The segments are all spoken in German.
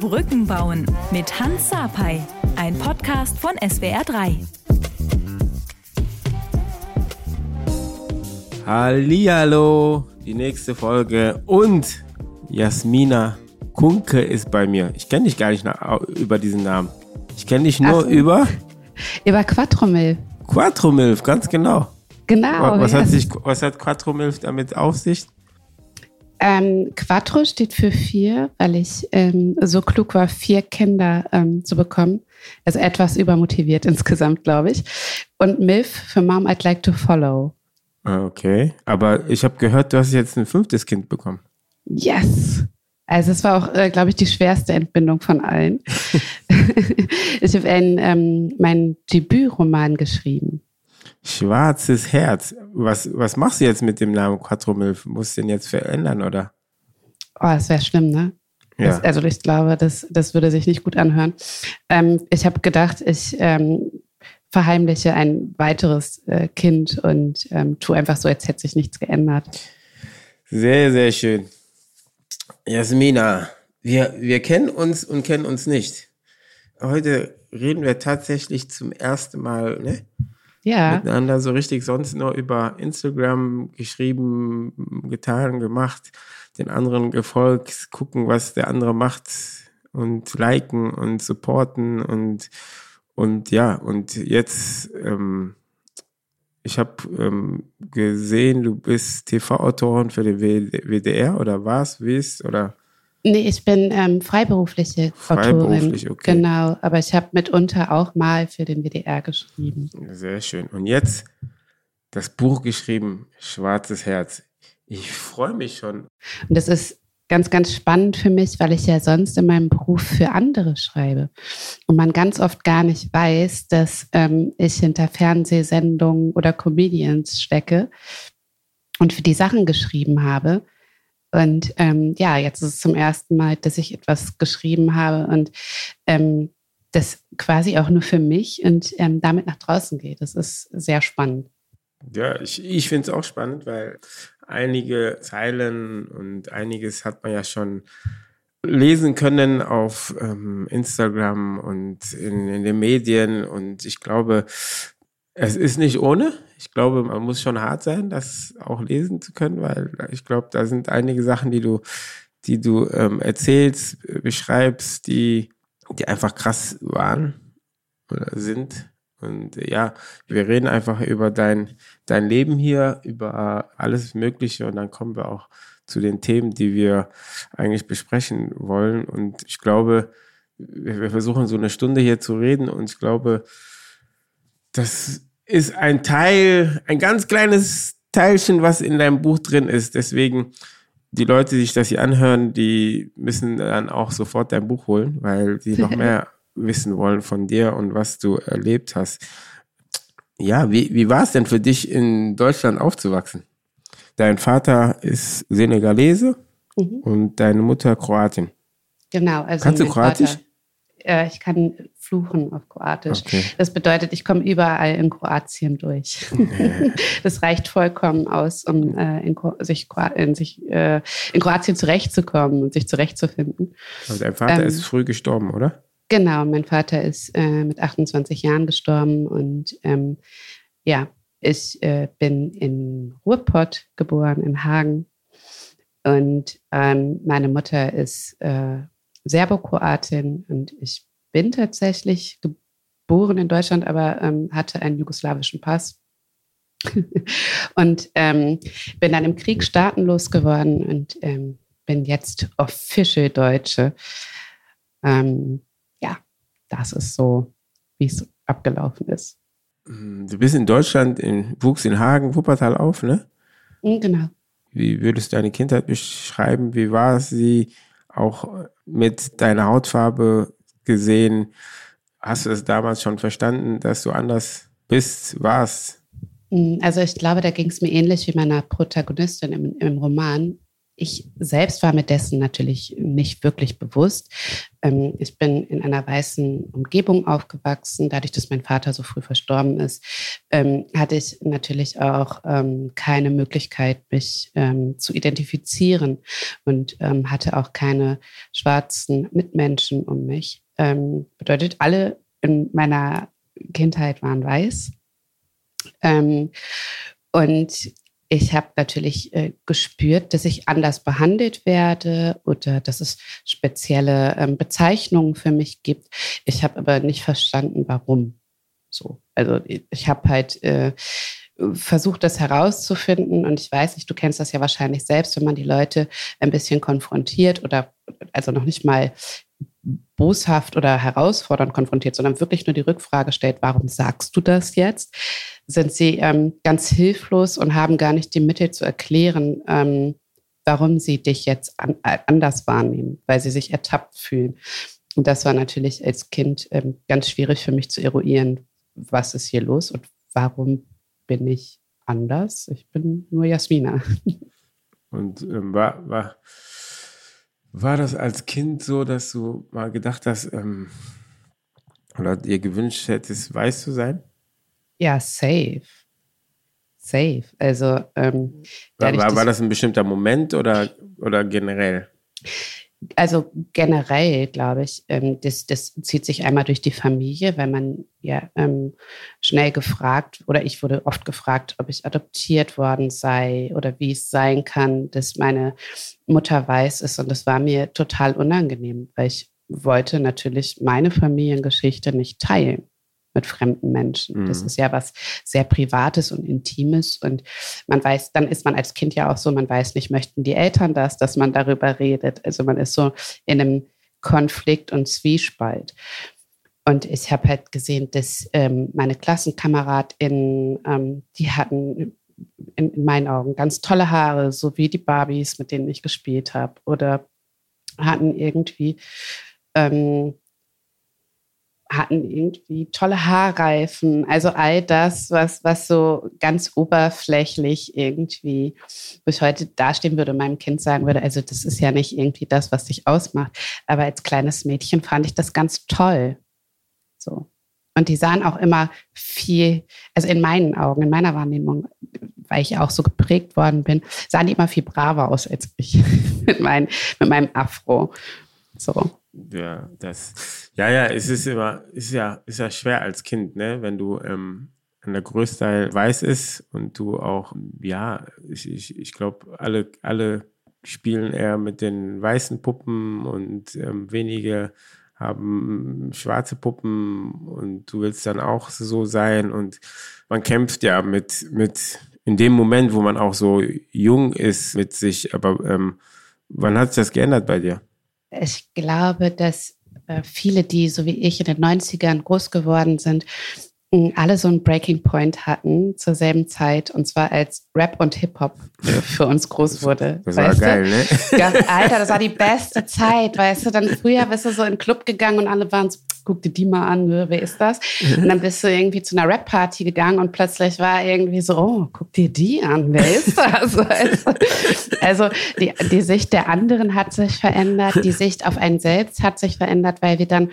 Brücken bauen mit Hans Sapai, ein Podcast von SWR3. Hallihallo, die nächste Folge und Jasmina Kunke ist bei mir. Ich kenne dich gar nicht über diesen Namen. Ich kenne dich nur so. über über Quattromilf. Quattromilf, ganz genau. Genau. Was, hat, sich, was hat Quattromilf damit auf sich? Ähm, Quattro steht für vier, weil ich ähm, so klug war, vier Kinder ähm, zu bekommen. Also etwas übermotiviert insgesamt, glaube ich. Und MILF für Mom I'd Like to Follow. Ah, okay, aber ich habe gehört, du hast jetzt ein fünftes Kind bekommen. Yes. Also es war auch, äh, glaube ich, die schwerste Entbindung von allen. ich habe ähm, meinen Debütroman geschrieben. Schwarzes Herz. Was, was machst du jetzt mit dem Namen Quattromilf? Musst du den jetzt verändern, oder? Oh, das wäre schlimm, ne? Ja. Das, also ich glaube, das, das würde sich nicht gut anhören. Ähm, ich habe gedacht, ich ähm, verheimliche ein weiteres äh, Kind und ähm, tue einfach so, als hätte sich nichts geändert. Sehr, sehr schön. Jasmina, wir, wir kennen uns und kennen uns nicht. Heute reden wir tatsächlich zum ersten Mal, ne? Ja. miteinander so richtig sonst nur über Instagram geschrieben, getan, gemacht, den anderen gefolgt, gucken, was der andere macht und liken und supporten und und ja, und jetzt, ähm, ich habe ähm, gesehen, du bist TV-Autorin für den WDR oder was, wie ist oder? Nee, ich bin ähm, freiberufliche Freiberuflich, Autorin. Okay. Genau, aber ich habe mitunter auch mal für den WDR geschrieben. Sehr schön. Und jetzt das Buch geschrieben, Schwarzes Herz. Ich freue mich schon. Und das ist ganz, ganz spannend für mich, weil ich ja sonst in meinem Beruf für andere schreibe. Und man ganz oft gar nicht weiß, dass ähm, ich hinter Fernsehsendungen oder Comedians stecke und für die Sachen geschrieben habe und ähm, ja, jetzt ist es zum ersten Mal, dass ich etwas geschrieben habe und ähm, das quasi auch nur für mich und ähm, damit nach draußen geht. Das ist sehr spannend. Ja, ich, ich finde es auch spannend, weil einige Zeilen und einiges hat man ja schon lesen können auf ähm, Instagram und in, in den Medien. Und ich glaube, es ist nicht ohne. Ich glaube, man muss schon hart sein, das auch lesen zu können, weil ich glaube, da sind einige Sachen, die du, die du ähm, erzählst, beschreibst, die, die einfach krass waren oder sind. Und ja, wir reden einfach über dein, dein Leben hier, über alles Mögliche und dann kommen wir auch zu den Themen, die wir eigentlich besprechen wollen. Und ich glaube, wir versuchen so eine Stunde hier zu reden und ich glaube, das ist ein Teil, ein ganz kleines Teilchen, was in deinem Buch drin ist. Deswegen, die Leute, die sich das hier anhören, die müssen dann auch sofort dein Buch holen, weil die noch mehr wissen wollen von dir und was du erlebt hast. Ja, wie, wie war es denn für dich, in Deutschland aufzuwachsen? Dein Vater ist Senegalese mhm. und deine Mutter Kroatin. Genau. Also Kannst du Kroatisch? Vater, äh, ich kann fluchen auf Kroatisch. Okay. Das bedeutet, ich komme überall in Kroatien durch. das reicht vollkommen aus, um äh, in, sich, in, sich äh, in Kroatien zurechtzukommen und sich zurechtzufinden. Also dein Vater ähm, ist früh gestorben, oder? Genau, mein Vater ist äh, mit 28 Jahren gestorben und ähm, ja, ich äh, bin in Ruhrpott geboren, in Hagen. Und ähm, meine Mutter ist äh, Serbokroatin und ich bin tatsächlich geboren in Deutschland, aber ähm, hatte einen jugoslawischen Pass. und ähm, bin dann im Krieg staatenlos geworden und ähm, bin jetzt official Deutsche. Ähm, ja, das ist so, wie es abgelaufen ist. Du bist in Deutschland, in, wuchs in Hagen, Wuppertal auf, ne? Mhm, genau. Wie würdest du deine Kindheit beschreiben? Wie war sie auch mit deiner Hautfarbe gesehen? Hast du es damals schon verstanden, dass du anders bist, warst? Mm, also ich glaube, da ging es mir ähnlich wie meiner Protagonistin im, im Roman. ich selbst war mir dessen natürlich nicht wirklich bewusst. Ähm, ich bin in einer weißen Umgebung aufgewachsen. Dadurch, dass mein Vater so früh verstorben ist, ähm, hatte ich natürlich auch ähm, keine Möglichkeit, mich zu identifizieren und hatte auch keine schwarzen Mitmenschen um mich. Ähm, bedeutet, alle in meiner Kindheit waren weiß. und ich habe natürlich äh, gespürt, dass ich anders behandelt werde oder dass es spezielle ähm, Bezeichnungen für mich gibt. Ich habe aber nicht verstanden, warum. So, also ich habe halt äh, versucht, das herauszufinden und ich weiß nicht, du kennst das ja wahrscheinlich selbst, wenn man die Leute ein bisschen konfrontiert oder also noch nicht mal boshaft oder herausfordernd konfrontiert, sondern wirklich nur die Rückfrage stellt, warum sagst du das jetzt? Sind sie ähm, ganz hilflos und haben gar nicht die Mittel zu erklären, ähm, warum sie dich jetzt an, äh, anders wahrnehmen, weil sie sich ertappt fühlen. Und das war natürlich als Kind ähm, ganz schwierig für mich zu eruieren, was ist hier los und warum bin ich anders? Ich bin nur Jasmina. Und ähm, war, war, war das als Kind so, dass du mal gedacht hast, ähm, oder dir gewünscht hättest, weiß zu sein? Ja, safe. Safe. Also ähm, war, war, war das ein bestimmter Moment oder, oder generell? Also generell glaube ich, ähm, das, das zieht sich einmal durch die Familie, weil man ja ähm, schnell gefragt oder ich wurde oft gefragt, ob ich adoptiert worden sei oder wie es sein kann, dass meine Mutter weiß ist. Und das war mir total unangenehm, weil ich wollte natürlich meine Familiengeschichte nicht teilen mit fremden Menschen. Mhm. Das ist ja was sehr Privates und Intimes. Und man weiß, dann ist man als Kind ja auch so, man weiß nicht, möchten die Eltern das, dass man darüber redet. Also man ist so in einem Konflikt und Zwiespalt. Und ich habe halt gesehen, dass ähm, meine KlassenkameradInnen, ähm, die hatten in, in, meinen Augen ganz tolle Haare, so wie die Barbies, mit denen ich gespielt habe. Oder hatten irgendwie ähm, hatten irgendwie tolle Haarreifen, also all das, was, was so ganz oberflächlich irgendwie, ich heute dastehen würde meinem Kind sagen würde, also das ist ja nicht irgendwie das, was dich ausmacht. Aber als kleines Mädchen fand ich das ganz toll. So. Und die sahen auch immer viel, also in meinen Augen, in meiner Wahrnehmung, weil ich auch so geprägt worden bin, sahen die immer viel braver aus als ich mit, mein, mit meinem Afro. So. Ja, das, ja, ja, es ist immer, ist ja, ist ja schwer als Kind, ne, wenn du ähm, an der Größteil weiß ist und du auch, ja, ich, ich, ich glaube, alle, alle spielen eher mit den weißen Puppen und ähm, wenige haben schwarze Puppen und du willst dann auch so sein und man kämpft ja mit, mit in dem Moment, wo man auch so jung ist mit sich, aber ähm, wann hat sich das geändert bei dir? Ich glaube, dass äh, viele, die so wie ich in den 90ern groß geworden sind, alle so einen Breaking Point hatten zur selben Zeit und zwar als Rap und Hip-Hop für uns groß wurde. Das war geil, du? ne? Ja, Alter, das war die beste Zeit, weißt du? Dann früher bist du so in den Club gegangen und alle waren so, guck dir die mal an, wer ist das? Und dann bist du irgendwie zu einer Rap-Party gegangen und plötzlich war irgendwie so, oh, guck dir die an, wer ist das? Also, also die, die Sicht der anderen hat sich verändert, die Sicht auf einen selbst hat sich verändert, weil wir dann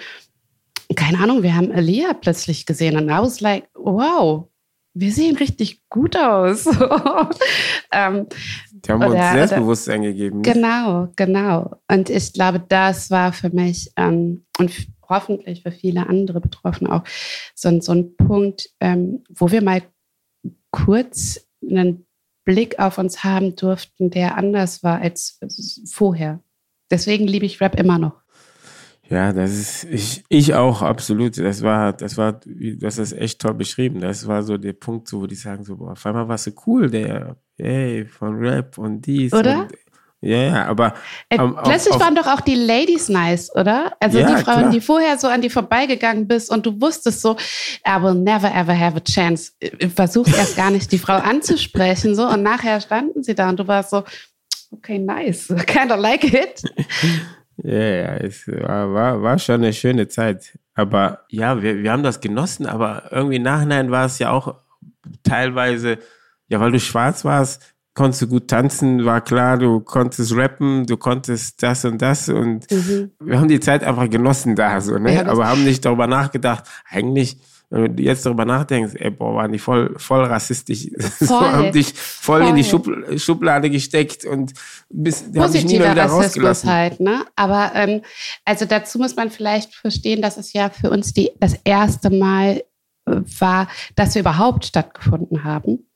keine Ahnung, wir haben Alia plötzlich gesehen und I was like, wow, wir sehen richtig gut aus. ähm, die haben oder, uns Selbstbewusstsein oder, gegeben. Genau, genau. Und ich glaube, das war für mich ähm, und hoffentlich für viele andere Betroffene auch so, so ein Punkt, ähm, wo wir mal kurz einen Blick auf uns haben durften, der anders war als vorher. Deswegen liebe ich Rap immer noch. Ja, das ist, ich, ich auch, absolut. Das war, das war, das echt toll beschrieben. Das war so der Punkt, so, wo die sagen so, boah, auf einmal warst du cool, der, ey, von Rap und dies. Oder? Und, ja, ja, aber. Äh, um, plötzlich auf, waren doch auch die Ladies nice, oder? Also ja, die Frauen, klar. die vorher so an die vorbeigegangen bist und du wusstest so, I will never ever have a chance. Versuch erst gar nicht, die Frau anzusprechen, so. Und nachher standen sie da und du warst so, okay, nice. Kind of like it. Ja, ja, es war, war, war schon eine schöne Zeit. Aber ja, wir, wir haben das genossen, aber irgendwie im Nachhinein war es ja auch teilweise, ja, weil du schwarz warst, konntest du gut tanzen, war klar, du konntest rappen, du konntest das und das und mhm. wir haben die Zeit einfach genossen da, so, ne? Ja, aber haben nicht darüber nachgedacht, eigentlich, wenn du jetzt darüber nachdenkst, ey, boah, waren die voll, voll rassistisch, voll. haben dich voll, voll, in die Schub, Schublade gesteckt und bis, die haben dich nie mehr wieder rausgelassen. Halt, ne? Aber, ähm, also dazu muss man vielleicht verstehen, dass es ja für uns die, das erste Mal äh, war, dass wir überhaupt stattgefunden haben.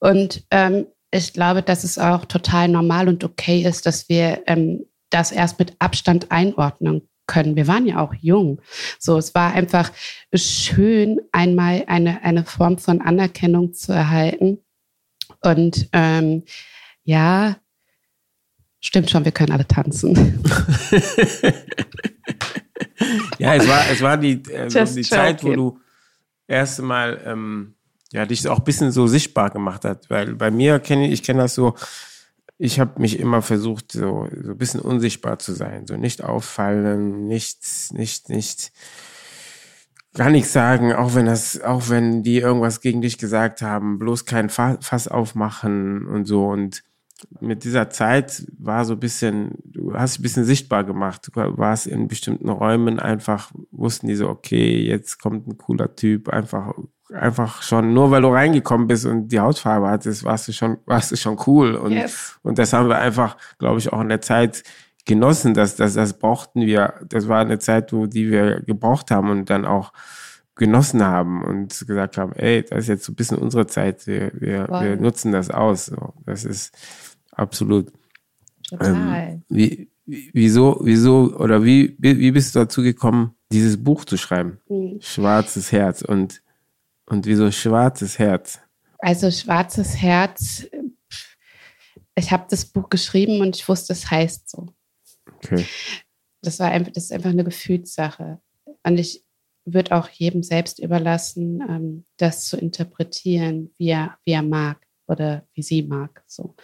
Und ähm, ich glaube, dass es auch total normal und okay ist, dass wir ähm, das erst mit Abstand einordnen können. Wir waren ja auch jung. So, es war einfach schön, einmal eine, eine Form von Anerkennung zu erhalten. Und ähm, ja, stimmt schon, wir können alle tanzen. ja, es war, es war die, äh, die Zeit, wo du erst Mal ähm, ja, dich auch ein bisschen so sichtbar gemacht hat. Weil bei mir kenne ich kenne das so, ich habe mich immer versucht, so, so ein bisschen unsichtbar zu sein. So nicht auffallen, nichts, nicht, nicht, gar nichts sagen, auch wenn das, auch wenn die irgendwas gegen dich gesagt haben, bloß kein Fass aufmachen und so. Und mit dieser Zeit war so ein bisschen, du hast dich ein bisschen sichtbar gemacht. Du warst in bestimmten Räumen einfach, wussten die so, okay, jetzt kommt ein cooler Typ, einfach einfach schon, nur weil du reingekommen bist und die Hautfarbe hattest, warst du schon, warst du schon cool. Und, yes. und das haben wir einfach, glaube ich, auch in der Zeit genossen, dass das, das brauchten wir. Das war eine Zeit, wo die wir gebraucht haben und dann auch genossen haben und gesagt haben, ey, das ist jetzt so ein bisschen unsere Zeit, wir, wir, wow. wir nutzen das aus. So, das ist absolut. Total. Ähm, wie, wieso, wieso oder wie, wie bist du dazu gekommen, dieses Buch zu schreiben? Mhm. Schwarzes Herz. Und und wieso schwarzes Herz? Also schwarzes Herz, ich habe das Buch geschrieben und ich wusste, es heißt so. Okay. Das war einfach, das ist einfach eine Gefühlssache. Und ich würde auch jedem selbst überlassen, ähm, das zu interpretieren, wie er, wie er mag oder wie sie mag. So.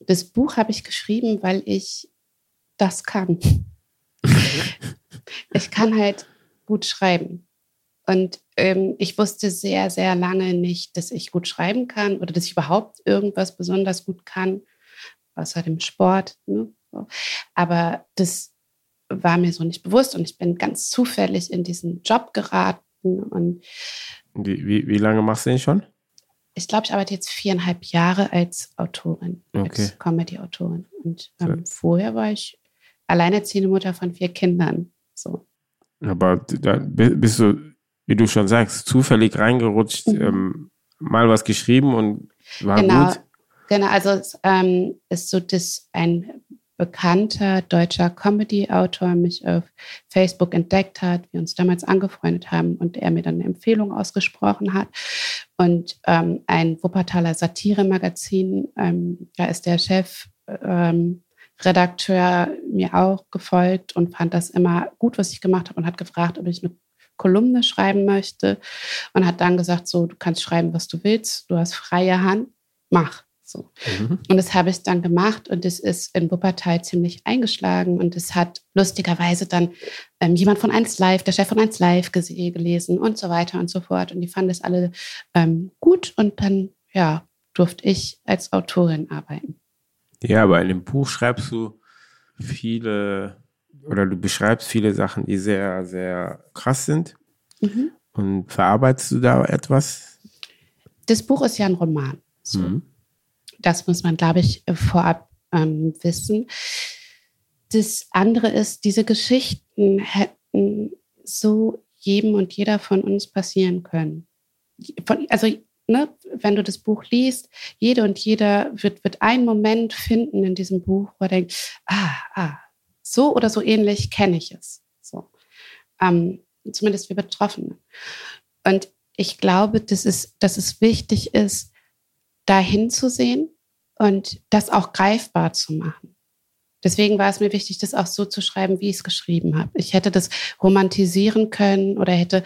Das Buch habe ich geschrieben, weil ich das kann. ich kann halt gut schreiben. Und ähm, ich wusste sehr, sehr lange nicht, dass ich gut schreiben kann oder dass ich überhaupt irgendwas besonders gut kann, außer dem Sport. Ne? Aber das war mir so nicht bewusst und ich bin ganz zufällig in diesen Job geraten. Und wie, wie, wie lange machst du den schon? Ich glaube, ich arbeite jetzt viereinhalb Jahre als Autorin, okay. als Comedy-Autorin. Und ähm, vorher war ich alleinerziehende Mutter von vier Kindern. So. Aber da bist du wie du schon sagst, zufällig reingerutscht, mhm. ähm, mal was geschrieben und war genau, gut. Genau, also es ähm, ist so, dass ein bekannter deutscher Comedy-Autor mich auf Facebook entdeckt hat, wir uns damals angefreundet haben und er mir dann eine Empfehlung ausgesprochen hat. Und ähm, ein Wuppertaler Satire-Magazin, ähm, da ist der Chef ähm, mir auch gefolgt und fand das immer gut, was ich gemacht habe und hat gefragt, ob ich eine Kolumne schreiben möchte und hat dann gesagt, so, du kannst schreiben, was du willst, du hast freie Hand, mach. So. Mhm. Und das habe ich dann gemacht und es ist in Wuppertal ziemlich eingeschlagen und es hat lustigerweise dann ähm, jemand von 1 Live, der Chef von 1 Live gelesen und so weiter und so fort. Und die fanden es alle ähm, gut und dann, ja, durfte ich als Autorin arbeiten. Ja, aber in dem Buch schreibst du viele oder du beschreibst viele Sachen, die sehr, sehr krass sind. Mhm. Und verarbeitest du da etwas? Das Buch ist ja ein Roman. So. Mhm. Das muss man, glaube ich, vorab ähm, wissen. Das andere ist, diese Geschichten hätten so jedem und jeder von uns passieren können. Von, also, ne, wenn du das Buch liest, jede und jeder wird, wird einen Moment finden in diesem Buch, wo er denkt, ah, ah, so oder so ähnlich kenne ich es. So. Ähm, zumindest wir Betroffene. Und ich glaube, dass es, dass es wichtig ist, da hinzusehen und das auch greifbar zu machen. Deswegen war es mir wichtig, das auch so zu schreiben, wie ich es geschrieben habe. Ich hätte das romantisieren können oder hätte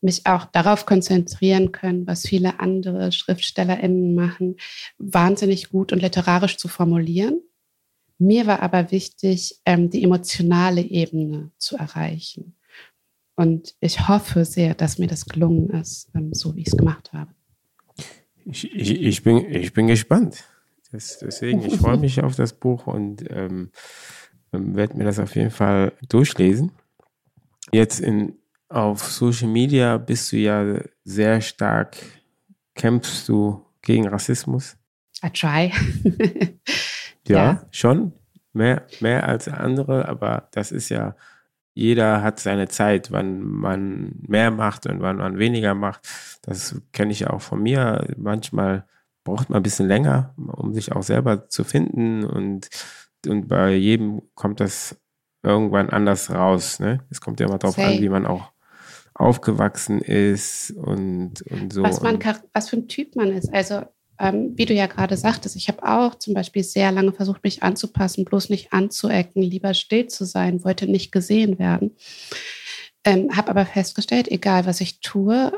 mich auch darauf konzentrieren können, was viele andere SchriftstellerInnen machen, wahnsinnig gut und literarisch zu formulieren. Mir war aber wichtig, ähm, die emotionale Ebene zu erreichen. Und ich hoffe sehr, dass mir das gelungen ist, ähm, so wie ich es gemacht habe. Ich, ich, ich, bin, ich bin gespannt. Das, deswegen, ich freue mich auf das Buch und ähm, ähm, werde mir das auf jeden Fall durchlesen. Jetzt in, auf Social Media bist du ja sehr stark, kämpfst du gegen Rassismus? I try. ja, ja, schon. Mehr, mehr als andere, aber das ist ja, jeder hat seine Zeit, wann man mehr macht und wann man weniger macht. Das kenne ich ja auch von mir. Manchmal braucht man ein bisschen länger, um sich auch selber zu finden und, und bei jedem kommt das irgendwann anders raus. Ne? Es kommt ja immer darauf an, wie man auch aufgewachsen ist und, und so. Was, man, was für ein Typ man ist. Also, ähm, wie du ja gerade sagtest, ich habe auch zum Beispiel sehr lange versucht, mich anzupassen, bloß nicht anzuecken, lieber still zu sein, wollte nicht gesehen werden. Ähm, habe aber festgestellt, egal was ich tue,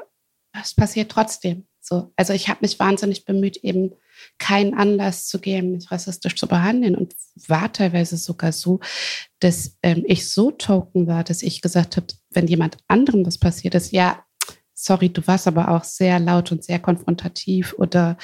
es passiert trotzdem. So, also ich habe mich wahnsinnig bemüht, eben keinen Anlass zu geben, mich rassistisch zu behandeln und war teilweise sogar so, dass ähm, ich so token war, dass ich gesagt habe, wenn jemand anderem das passiert ist, ja, sorry, du warst aber auch sehr laut und sehr konfrontativ oder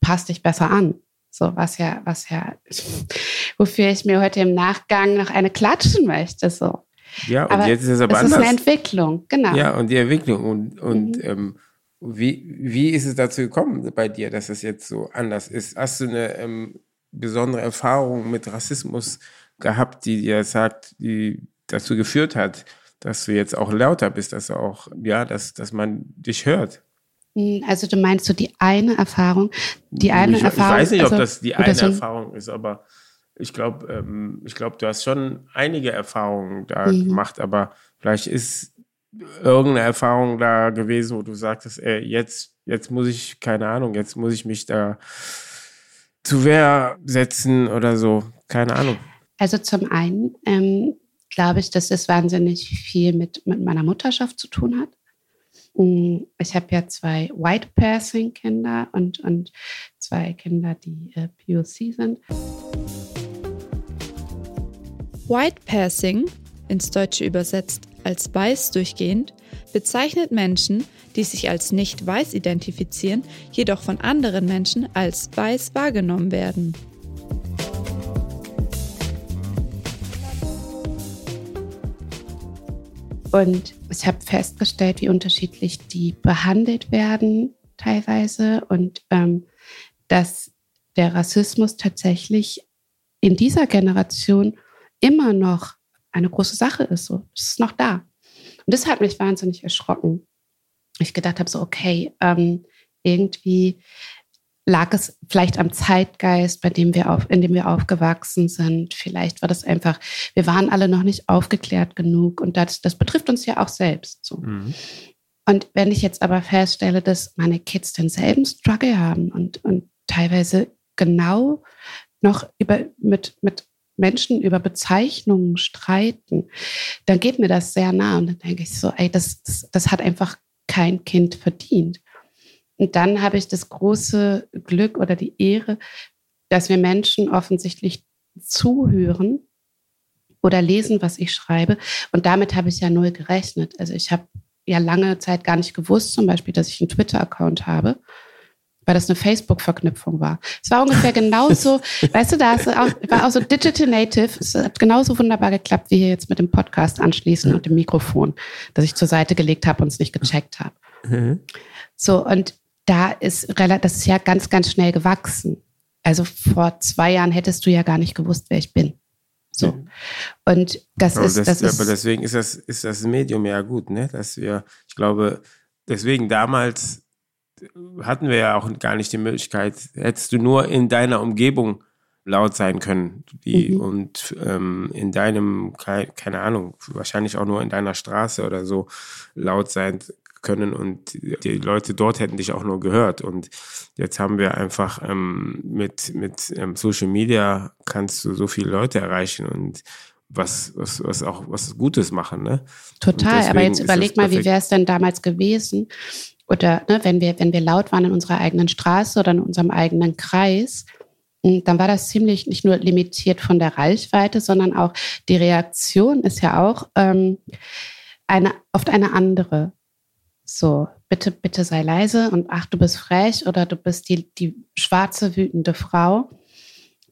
passt dich besser an. So, was ja, was ja, wofür ich mir heute im Nachgang noch eine klatschen möchte. So. Ja, und aber jetzt ist es aber es anders. Es ist eine Entwicklung, genau. Ja, und die Entwicklung. Und, und mhm. ähm, wie, wie ist es dazu gekommen bei dir, dass es jetzt so anders ist? Hast du eine ähm, besondere Erfahrung mit Rassismus gehabt, die dir sagt, die dazu geführt hat, dass du jetzt auch lauter bist, dass auch, ja, dass, dass man dich hört? Hm, also du meinst so die eine Erfahrung, die eine ich, Erfahrung. Ich weiß nicht, also, ob das die eine so Erfahrung ist, aber ich glaube, ähm, ich glaube, du hast schon einige Erfahrungen da mhm. gemacht, aber vielleicht ist irgendeine Erfahrung da gewesen, wo du sagtest, ey, jetzt, jetzt muss ich, keine Ahnung, jetzt muss ich mich da zu Wehr setzen oder so? Keine Ahnung. Also zum einen ähm, glaube ich, dass es wahnsinnig viel mit, mit meiner Mutterschaft zu tun hat. Mm, ich habe ja zwei White Passing Kinder und, und zwei Kinder, die äh, POC sind. White Passing, ins Deutsche übersetzt als weiß durchgehend bezeichnet Menschen, die sich als nicht weiß identifizieren, jedoch von anderen Menschen als weiß wahrgenommen werden. Und ich habe festgestellt, wie unterschiedlich die behandelt werden teilweise und ähm, dass der Rassismus tatsächlich in dieser Generation immer noch eine große Sache ist. So, das ist noch da. Und das hat mich wahnsinnig erschrocken. Ich gedacht habe so, okay, ähm, irgendwie lag es vielleicht am Zeitgeist, bei dem wir auf, in dem wir aufgewachsen sind. Vielleicht war das einfach, wir waren alle noch nicht aufgeklärt genug und das, das betrifft uns ja auch selbst. So. Mhm. Und wenn ich jetzt aber feststelle, dass meine Kids denselben Struggle haben und, und teilweise genau noch über, mit, mit Menschen über Bezeichnungen streiten, dann geht mir das sehr nah und dann denke ich so, ey, das, das, das hat einfach kein Kind verdient. Und dann habe ich das große Glück oder die Ehre, dass wir Menschen offensichtlich zuhören oder lesen, was ich schreibe. Und damit habe ich ja null gerechnet. Also ich habe ja lange Zeit gar nicht gewusst, zum Beispiel, dass ich einen Twitter-Account habe weil das eine Facebook-Verknüpfung war. Es war ungefähr genauso, weißt du, da auch, war auch so Digital Native, es hat genauso wunderbar geklappt, wie hier jetzt mit dem Podcast anschließen und dem Mikrofon, das ich zur Seite gelegt habe und es nicht gecheckt habe. Mhm. So, und da ist das ist ja ganz, ganz schnell gewachsen. Also vor zwei Jahren hättest du ja gar nicht gewusst, wer ich bin. So. Und das aber ist, das, das ist. Aber deswegen ist das, ist das Medium ja gut, ne? Dass wir, ich glaube, deswegen damals hatten wir ja auch gar nicht die Möglichkeit, hättest du nur in deiner Umgebung laut sein können. Die, mhm. Und ähm, in deinem, keine Ahnung, wahrscheinlich auch nur in deiner Straße oder so laut sein können und die Leute dort hätten dich auch nur gehört. Und jetzt haben wir einfach ähm, mit, mit ähm, Social Media kannst du so viele Leute erreichen und was, was, was auch was Gutes machen. Ne? Total, aber jetzt überleg mal, wie wäre es denn damals gewesen, oder ne, wenn, wir, wenn wir laut waren in unserer eigenen Straße oder in unserem eigenen Kreis, hm, dann war das ziemlich nicht nur limitiert von der Reichweite, sondern auch die Reaktion ist ja auch ähm, eine, oft eine andere. So, bitte, bitte sei leise und ach, du bist frech oder du bist die, die schwarze, wütende Frau.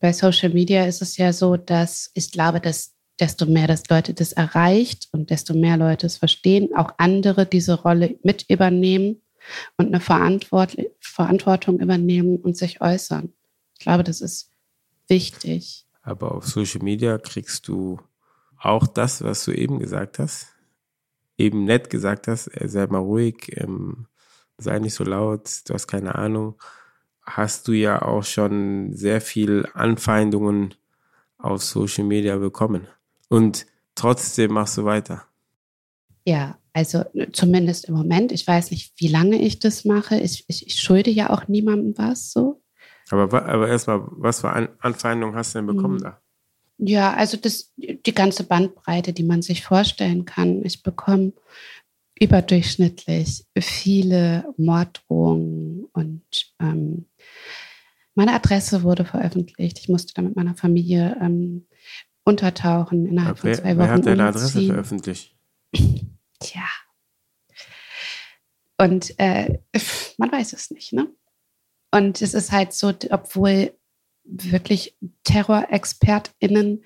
Bei Social Media ist es ja so, dass ich glaube, dass desto mehr das Leute das erreicht und desto mehr Leute es verstehen, auch andere diese Rolle mit übernehmen und eine Verantwort Verantwortung übernehmen und sich äußern. Ich glaube, das ist wichtig. Aber auf Social Media kriegst du auch das, was du eben gesagt hast, eben nett gesagt hast, äh, sei mal ruhig, ähm, sei nicht so laut, du hast keine Ahnung, hast du ja auch schon sehr viel Anfeindungen auf Social Media bekommen. Und trotzdem machst du weiter. Ja, also zumindest im Moment. Ich weiß nicht, wie lange ich das mache. Ich, ich, ich schulde ja auch niemandem was so. Aber, aber erstmal, was für Anfeindungen hast du denn bekommen hm. da? Ja, also das, die ganze Bandbreite, die man sich vorstellen kann. Ich bekomme überdurchschnittlich viele Morddrohungen und ähm, meine Adresse wurde veröffentlicht. Ich musste da mit meiner Familie ähm, untertauchen innerhalb okay. von zwei Wochen. Wer hat deine Adresse veröffentlicht? Tja. Und äh, man weiß es nicht, ne? Und es ist halt so, obwohl wirklich TerrorexpertInnen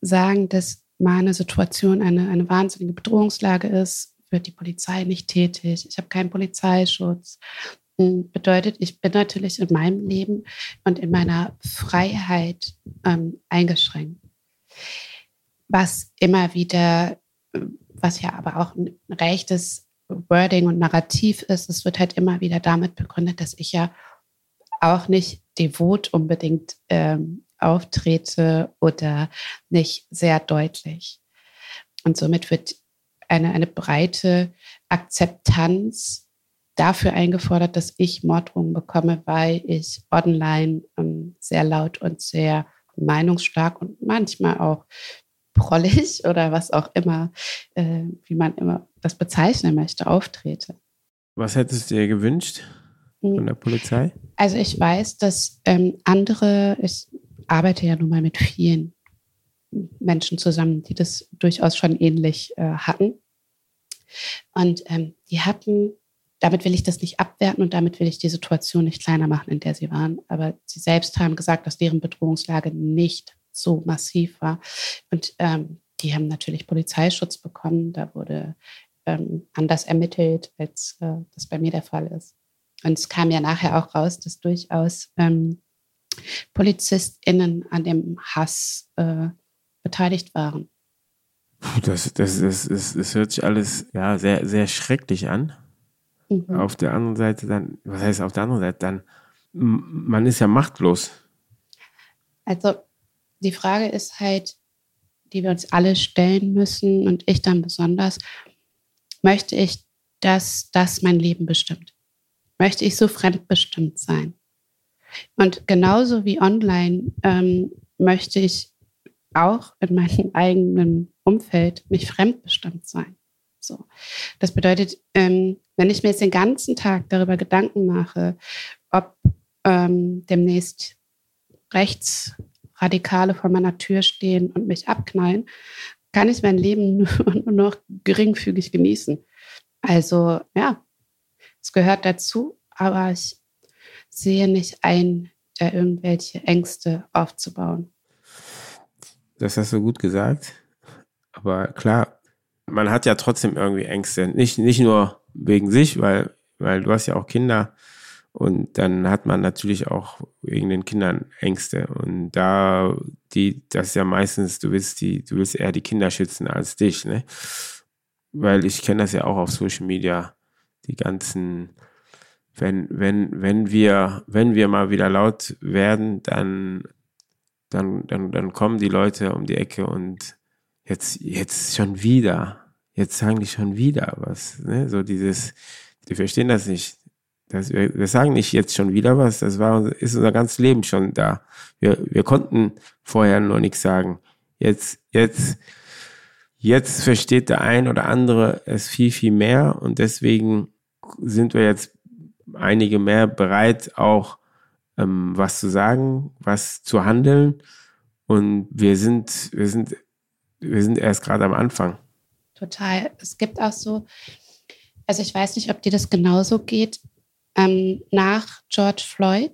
sagen, dass meine Situation eine, eine wahnsinnige Bedrohungslage ist, wird die Polizei nicht tätig. Ich habe keinen Polizeischutz. Hm, bedeutet, ich bin natürlich in meinem Leben und in meiner Freiheit ähm, eingeschränkt. Was immer wieder, was ja aber auch ein rechtes Wording und Narrativ ist, es wird halt immer wieder damit begründet, dass ich ja auch nicht devot unbedingt ähm, auftrete oder nicht sehr deutlich. Und somit wird eine, eine breite Akzeptanz dafür eingefordert, dass ich Morddrohungen bekomme, weil ich online ähm, sehr laut und sehr meinungsstark und manchmal auch prollig oder was auch immer, äh, wie man immer das bezeichnen möchte, auftrete. Was hättest du dir gewünscht? Von der Polizei? Also ich weiß, dass ähm, andere, ich arbeite ja nun mal mit vielen Menschen zusammen, die das durchaus schon ähnlich äh, hatten. Und ähm, die hatten, damit will ich das nicht abwerten und damit will ich die Situation nicht kleiner machen, in der sie waren. Aber sie selbst haben gesagt, dass deren Bedrohungslage nicht so massiv war. Und ähm, die haben natürlich Polizeischutz bekommen. Da wurde ähm, anders ermittelt, als äh, das bei mir der Fall ist. Und es kam ja nachher auch raus, dass durchaus ähm, PolizistInnen an dem Hass äh, beteiligt waren. Das, das, das, das, das hört sich alles ja, sehr, sehr schrecklich an. Mhm. Auf der anderen Seite dann, was heißt auf der anderen Seite dann, man ist ja machtlos. Also die Frage ist halt, die wir uns alle stellen müssen und ich dann besonders, möchte ich, dass das mein Leben bestimmt? Möchte ich so fremdbestimmt sein. Und genauso wie online ähm, möchte ich auch in meinem eigenen Umfeld nicht fremdbestimmt sein. So. Das bedeutet, ähm, wenn ich mir jetzt den ganzen Tag darüber Gedanken mache, ob ähm, demnächst Rechtsradikale vor meiner Tür stehen und mich abknallen, kann ich mein Leben nur, noch geringfügig genießen. Also ja, es gehört dazu, aber ich sehe nicht ein, da irgendwelche Ängste aufzubauen. Das hast du gut gesagt. Aber klar, man hat ja trotzdem irgendwie Ängste. Nicht, nicht nur wegen sich, weil, weil du hast ja auch Kinder und dann hat man natürlich auch wegen den Kindern Ängste. Und da, die, das ist ja meistens, du willst die, du willst eher die Kinder schützen als dich, ne? Weil ich kenne das ja auch auf Social Media die ganzen, wenn, wenn, wenn wir, wenn wir mal wieder laut werden, dann, dann, dann, dann kommen die Leute um die Ecke und jetzt, jetzt schon wieder, jetzt sagen die schon wieder was, ne? So dieses, die verstehen das nicht. Das, wir, wir sagen nicht jetzt schon wieder was, das war, ist unser ganzes Leben schon da. Wir, wir konnten vorher nur nichts sagen. Jetzt, jetzt, jetzt versteht der ein oder andere es viel, viel mehr und deswegen sind wir jetzt einige mehr bereit, auch ähm, was zu sagen, was zu handeln. Und wir sind, wir sind, wir sind erst gerade am Anfang. Total. Es gibt auch so Also ich weiß nicht, ob dir das genauso geht. Ähm, nach George Floyd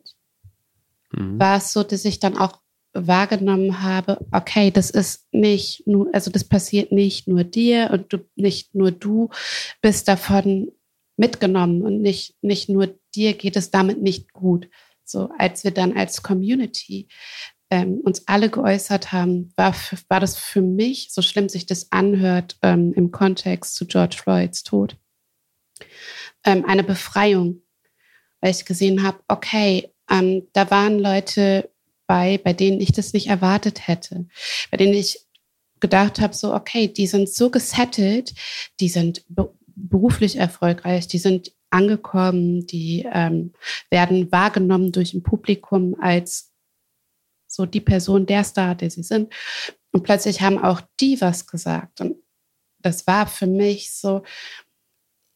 mhm. war es so, dass ich dann auch wahrgenommen habe, okay, das ist nicht nur, also das passiert nicht nur dir und du, nicht nur du bist davon mitgenommen und nicht, nicht nur dir geht es damit nicht gut. So, als wir dann als Community ähm, uns alle geäußert haben, war, war das für mich, so schlimm sich das anhört ähm, im Kontext zu George Floyds Tod, ähm, eine Befreiung, weil ich gesehen habe, okay, ähm, da waren Leute bei, bei denen ich das nicht erwartet hätte, bei denen ich gedacht habe, so, okay, die sind so gesettelt, die sind beruflich erfolgreich, die sind angekommen, die ähm, werden wahrgenommen durch ein Publikum als so die Person, der Star, der sie sind. Und plötzlich haben auch die was gesagt. Und das war für mich so,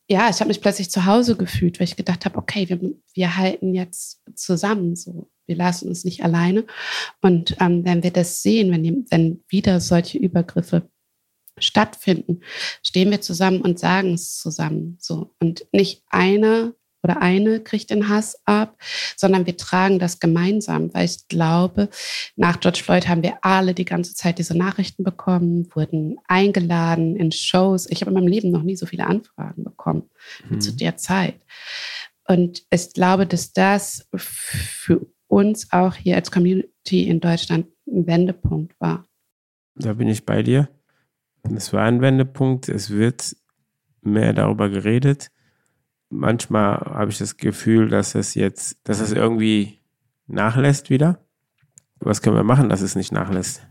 ja, ich habe mich plötzlich zu Hause gefühlt, weil ich gedacht habe, okay, wir, wir halten jetzt zusammen so. Wir lassen uns nicht alleine. Und ähm, wenn wir das sehen, wenn, wenn wieder solche Übergriffe stattfinden, stehen wir zusammen und sagen es zusammen. So. Und nicht einer oder eine kriegt den Hass ab, sondern wir tragen das gemeinsam, weil ich glaube, nach George Floyd haben wir alle die ganze Zeit diese Nachrichten bekommen, wurden eingeladen in Shows. Ich habe in meinem Leben noch nie so viele Anfragen bekommen wie zu mhm. der Zeit. Und ich glaube, dass das für uns auch hier als Community in Deutschland ein Wendepunkt war. Da bin ich bei dir. Es war ein Wendepunkt. Es wird mehr darüber geredet manchmal habe ich das Gefühl, dass es jetzt, dass es irgendwie nachlässt wieder. Was können wir machen, dass es nicht nachlässt?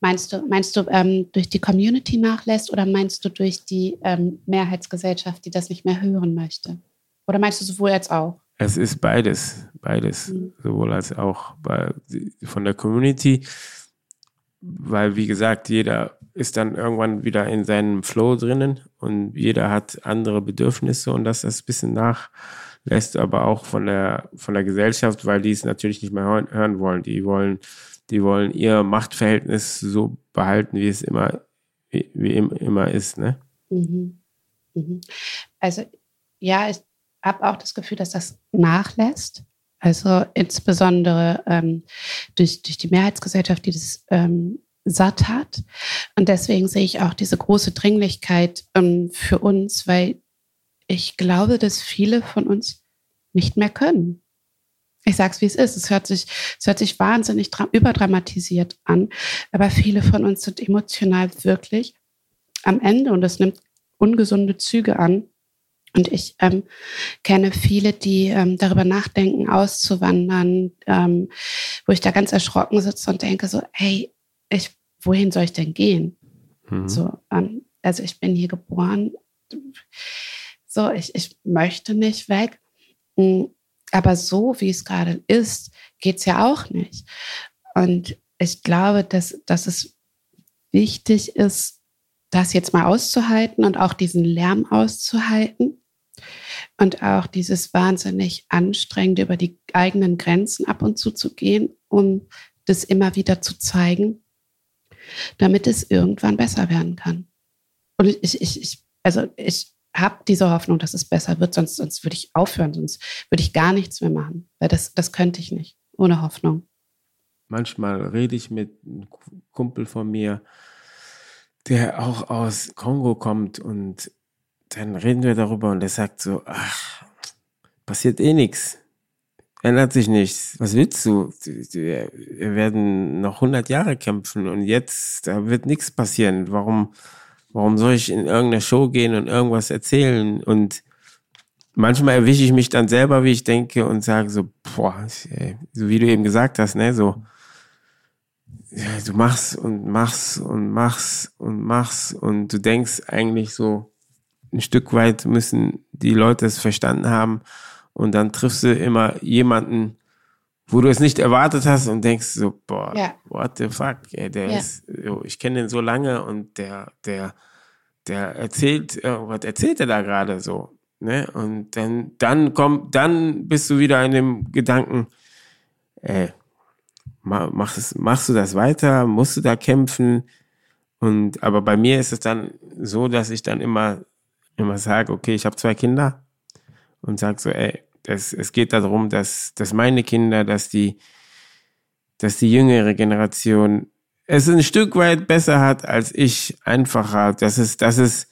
Meinst du, meinst du ähm, durch die Community nachlässt oder meinst du durch die ähm, Mehrheitsgesellschaft, die das nicht mehr hören möchte? Oder meinst du sowohl als auch? Es ist beides, beides, mhm. sowohl als auch bei, von der Community, weil wie gesagt, jeder ist dann irgendwann wieder in seinem Flow drinnen und jeder hat andere Bedürfnisse und dass das ein bisschen nachlässt, aber auch von der, von der Gesellschaft, weil die es natürlich nicht mehr hören, wollen. Die wollen, die wollen ihr Machtverhältnis so behalten, wie es immer, wie, wie immer ist, ne? Mhm. Mhm. Also, ja, ich habe auch das Gefühl, dass das nachlässt. Also insbesondere ähm, durch, durch die Mehrheitsgesellschaft, die das ähm, satt hat. Und deswegen sehe ich auch diese große Dringlichkeit ähm, für uns, weil ich glaube, dass viele von uns nicht mehr können. Ich sage es, wie es ist. Es hört sich, es hört sich wahnsinnig überdramatisiert an, aber viele von uns sind emotional wirklich am Ende und es nimmt ungesunde Züge an. Und ich ähm, kenne viele, die ähm, darüber nachdenken, auszuwandern, ähm, wo ich da ganz erschrocken sitze und denke so, hey, ich wohin soll ich denn gehen? Mhm. So, ähm, also ich bin hier geboren. So, ich, ich möchte nicht weg. Hm, aber so, wie es gerade ist, geht es ja auch nicht. Und ich glaube, dass, dass es wichtig ist, das jetzt mal auszuhalten und auch diesen Lärm auszuhalten und auch dieses wahnsinnig anstrengende über die eigenen Grenzen ab und zu zu gehen, um das immer wieder zu zeigen, damit es irgendwann besser werden kann. Und ich, ich, ich also ich habe diese Hoffnung, dass es besser wird, sonst, sonst würde ich aufhören, sonst würde ich gar nichts mehr machen, weil das, das könnte ich nicht, ohne Hoffnung. Manchmal rede ich mit einem Kumpel von mir, der auch aus Kongo kommt und dann reden wir darüber und er sagt so, ach, passiert eh nichts ändert sich nichts. Was willst du? Wir werden noch 100 Jahre kämpfen und jetzt, da wird nichts passieren. Warum, warum soll ich in irgendeine Show gehen und irgendwas erzählen? Und manchmal erwische ich mich dann selber, wie ich denke und sage so, boah, so wie du eben gesagt hast, ne, so, ja, du machst und machst und machst und machst und du denkst eigentlich so, ein Stück weit müssen die Leute es verstanden haben und dann triffst du immer jemanden, wo du es nicht erwartet hast und denkst so, boah, ja. what the fuck, ey, der ja. ist, yo, ich kenne den so lange und der, der, der erzählt, was erzählt er da gerade so, ne? Und dann, dann kommt, dann bist du wieder in dem Gedanken, ey, machst, machst du das weiter, musst du da kämpfen? Und, aber bei mir ist es dann so, dass ich dann immer immer sage, okay, ich habe zwei Kinder und sage so, ey, das, es geht darum, dass, dass meine Kinder, dass die, dass die jüngere Generation es ein Stück weit besser hat als ich, einfacher, dass es, dass es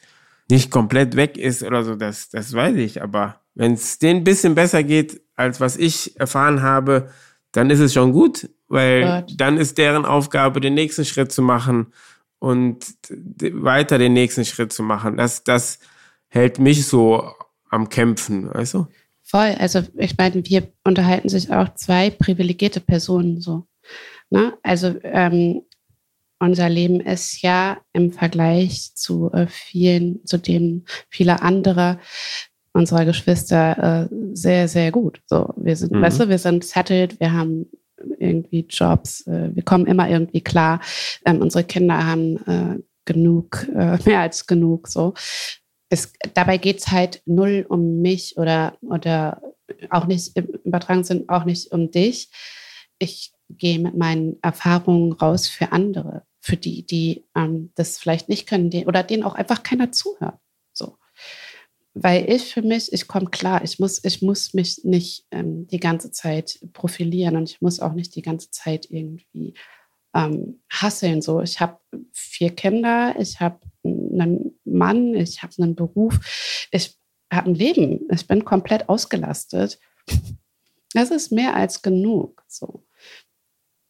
nicht komplett weg ist oder so, das, das weiß ich. Aber wenn es denen ein bisschen besser geht, als was ich erfahren habe, dann ist es schon gut, weil Gott. dann ist deren Aufgabe, den nächsten Schritt zu machen und weiter den nächsten Schritt zu machen. Das, das hält mich so am Kämpfen, weißt du? Voll. Also ich meine, wir unterhalten sich auch zwei privilegierte Personen so. Ne? Also ähm, unser Leben ist ja im Vergleich zu äh, vielen, zu dem vieler anderer unserer Geschwister äh, sehr, sehr gut. So, wir sind, mhm. weißt du, wir sind settled, wir haben irgendwie Jobs, äh, wir kommen immer irgendwie klar. Ähm, unsere Kinder haben äh, genug, äh, mehr als genug. So, es, dabei geht es halt null um mich oder, oder auch nicht im übertragenen Sinn auch nicht um dich. Ich gehe mit meinen Erfahrungen raus für andere, für die, die ähm, das vielleicht nicht können die, oder denen auch einfach keiner zuhört. So. Weil ich für mich, ich komme klar, ich muss, ich muss mich nicht ähm, die ganze Zeit profilieren und ich muss auch nicht die ganze Zeit irgendwie ähm, hasseln. So. Ich habe vier Kinder, ich habe einen Mann, ich habe einen Beruf, ich habe ein Leben, ich bin komplett ausgelastet. Das ist mehr als genug. So.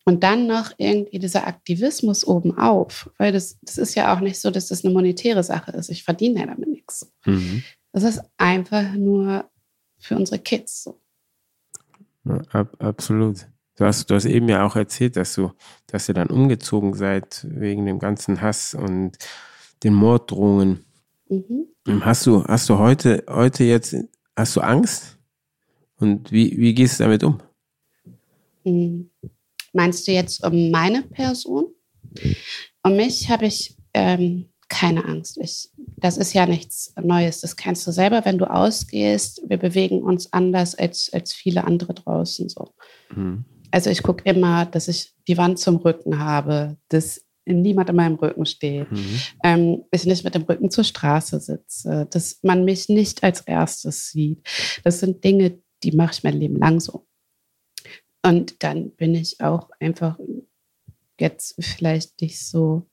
Und dann noch irgendwie dieser Aktivismus obenauf, weil das, das ist ja auch nicht so, dass das eine monetäre Sache ist. Ich verdiene ja damit nichts. Mhm. Das ist einfach nur für unsere Kids so. Ja, ab, absolut. Du hast, du hast eben ja auch erzählt, dass du, dass ihr dann umgezogen seid wegen dem ganzen Hass und den Morddrohungen. Mhm. Hast du, hast du heute, heute jetzt, hast du Angst? Und wie, wie gehst du damit um? Mhm. Meinst du jetzt um meine Person? Um mich habe ich ähm, keine Angst. Ich, das ist ja nichts Neues. Das kennst du selber, wenn du ausgehst. Wir bewegen uns anders als, als viele andere draußen. So. Mhm. Also ich gucke immer, dass ich die Wand zum Rücken habe, dass niemand in meinem Rücken steht, mhm. ähm, ich nicht mit dem Rücken zur Straße sitze, dass man mich nicht als erstes sieht. Das sind Dinge, die mache ich mein Leben lang so. Und dann bin ich auch einfach jetzt vielleicht nicht so,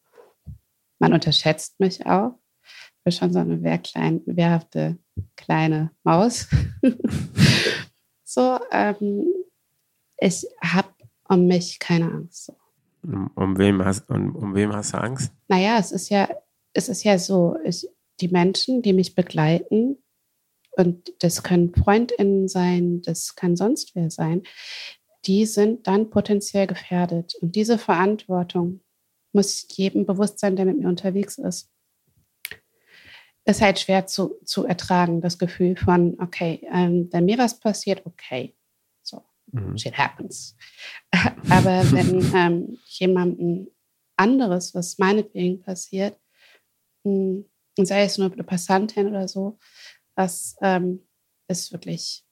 man unterschätzt mich auch. Ich bin schon so eine wehrklein, wehrhafte kleine Maus. so, ähm, ich habe um mich keine Angst. Um, wem hast, um, um wem hast du Angst? Naja, es ist ja, es ist ja so, ich, die Menschen, die mich begleiten, und das können FreundInnen sein, das kann sonst wer sein, die sind dann potenziell gefährdet. Und diese Verantwortung muss jedem bewusst sein, der mit mir unterwegs ist. Ist halt schwer zu, zu ertragen, das Gefühl von, okay, ähm, wenn mir was passiert, okay, mhm. shit happens. Aber wenn ähm, jemandem anderes, was meinetwegen passiert, mh, hm, sei es nur eine Passantin oder so, das ähm, ist wirklich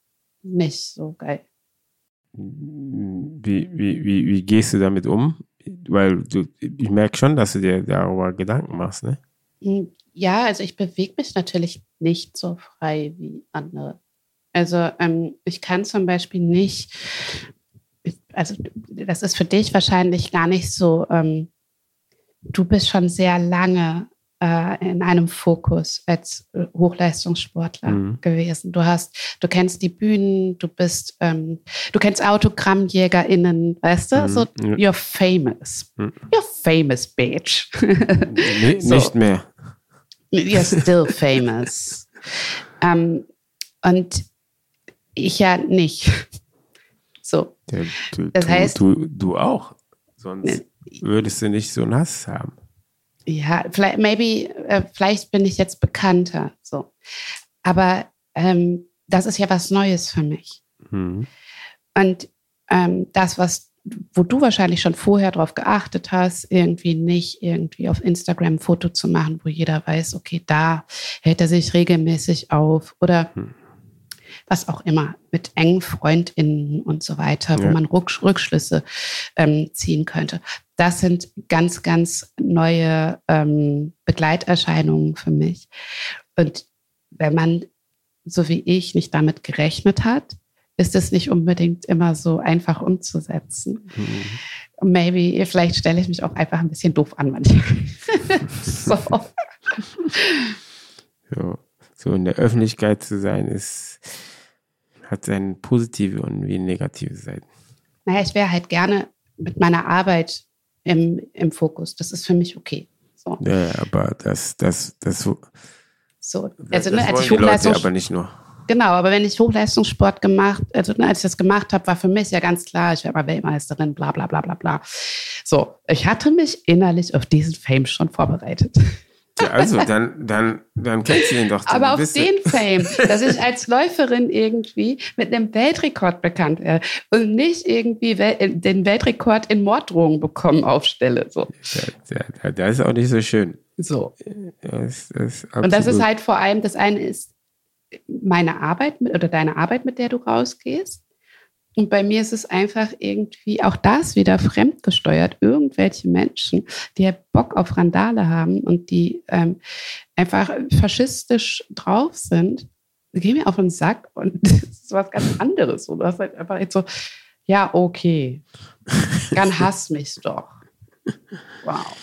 nicht so geil. Wie, wie, wie, wie gehst du damit um? Weil du, ich merke schon, dass du dir darüber Gedanken machst, ne? Hm, ja, also ich bewege mich natürlich nicht so frei wie andere. Also ähm, ich kann zum Beispiel nicht, also das ist für dich wahrscheinlich gar nicht so, ähm, du bist schon sehr lange äh, in einem Fokus als äh, Hochleistungssportler mhm. gewesen. Du hast, du kennst die Bühnen, du bist, ähm, du kennst AutogrammjägerInnen, weißt du? Mhm. So, you're famous. Mhm. You're famous, bitch. so. Nicht mehr. You're still famous. ähm, und ich ja nicht. So. Ja, du, das heißt, du, du auch. Sonst würdest du nicht so nass haben ja, vielleicht, maybe, äh, vielleicht bin ich jetzt bekannter, so. Aber ähm, das ist ja was Neues für mich. Mhm. Und ähm, das, was, wo du wahrscheinlich schon vorher drauf geachtet hast, irgendwie nicht irgendwie auf Instagram ein Foto zu machen, wo jeder weiß, okay, da hält er sich regelmäßig auf oder mhm was auch immer, mit engen FreundInnen und so weiter, ja. wo man Rückschlüsse ähm, ziehen könnte. Das sind ganz, ganz neue ähm, Begleiterscheinungen für mich. Und wenn man, so wie ich, nicht damit gerechnet hat, ist es nicht unbedingt immer so einfach umzusetzen. Mhm. Maybe, vielleicht stelle ich mich auch einfach ein bisschen doof an manchmal. so. Ja, so in der Öffentlichkeit zu sein, ist, hat seine positive und wie negative Seiten. Naja, ich wäre halt gerne mit meiner Arbeit im, im Fokus. Das ist für mich okay. So. Ja, aber das, das, das so. So, also ne, als ich Hochleistung, aber nicht nur. Genau, aber wenn ich Hochleistungssport gemacht, also ne, als ich das gemacht habe, war für mich ja ganz klar, ich werde mal Weltmeisterin, bla bla bla bla bla. So, ich hatte mich innerlich auf diesen Fame schon vorbereitet. Ja, also dann, dann, dann kennst du den doch. Aber auf den Fame, dass ich als Läuferin irgendwie mit einem Weltrekord bekannt werde und nicht irgendwie den Weltrekord in Morddrohungen bekommen aufstelle. So. Ja, das ist auch nicht so schön. So. Das, das und das ist halt vor allem, das eine ist meine Arbeit mit, oder deine Arbeit, mit der du rausgehst. Und bei mir ist es einfach irgendwie auch das wieder fremdgesteuert. Irgendwelche Menschen, die halt Bock auf Randale haben und die ähm, einfach faschistisch drauf sind, gehen mir auf den Sack und das ist was ganz anderes. Und du hast halt einfach jetzt so, ja, okay, dann hass mich doch. Wow.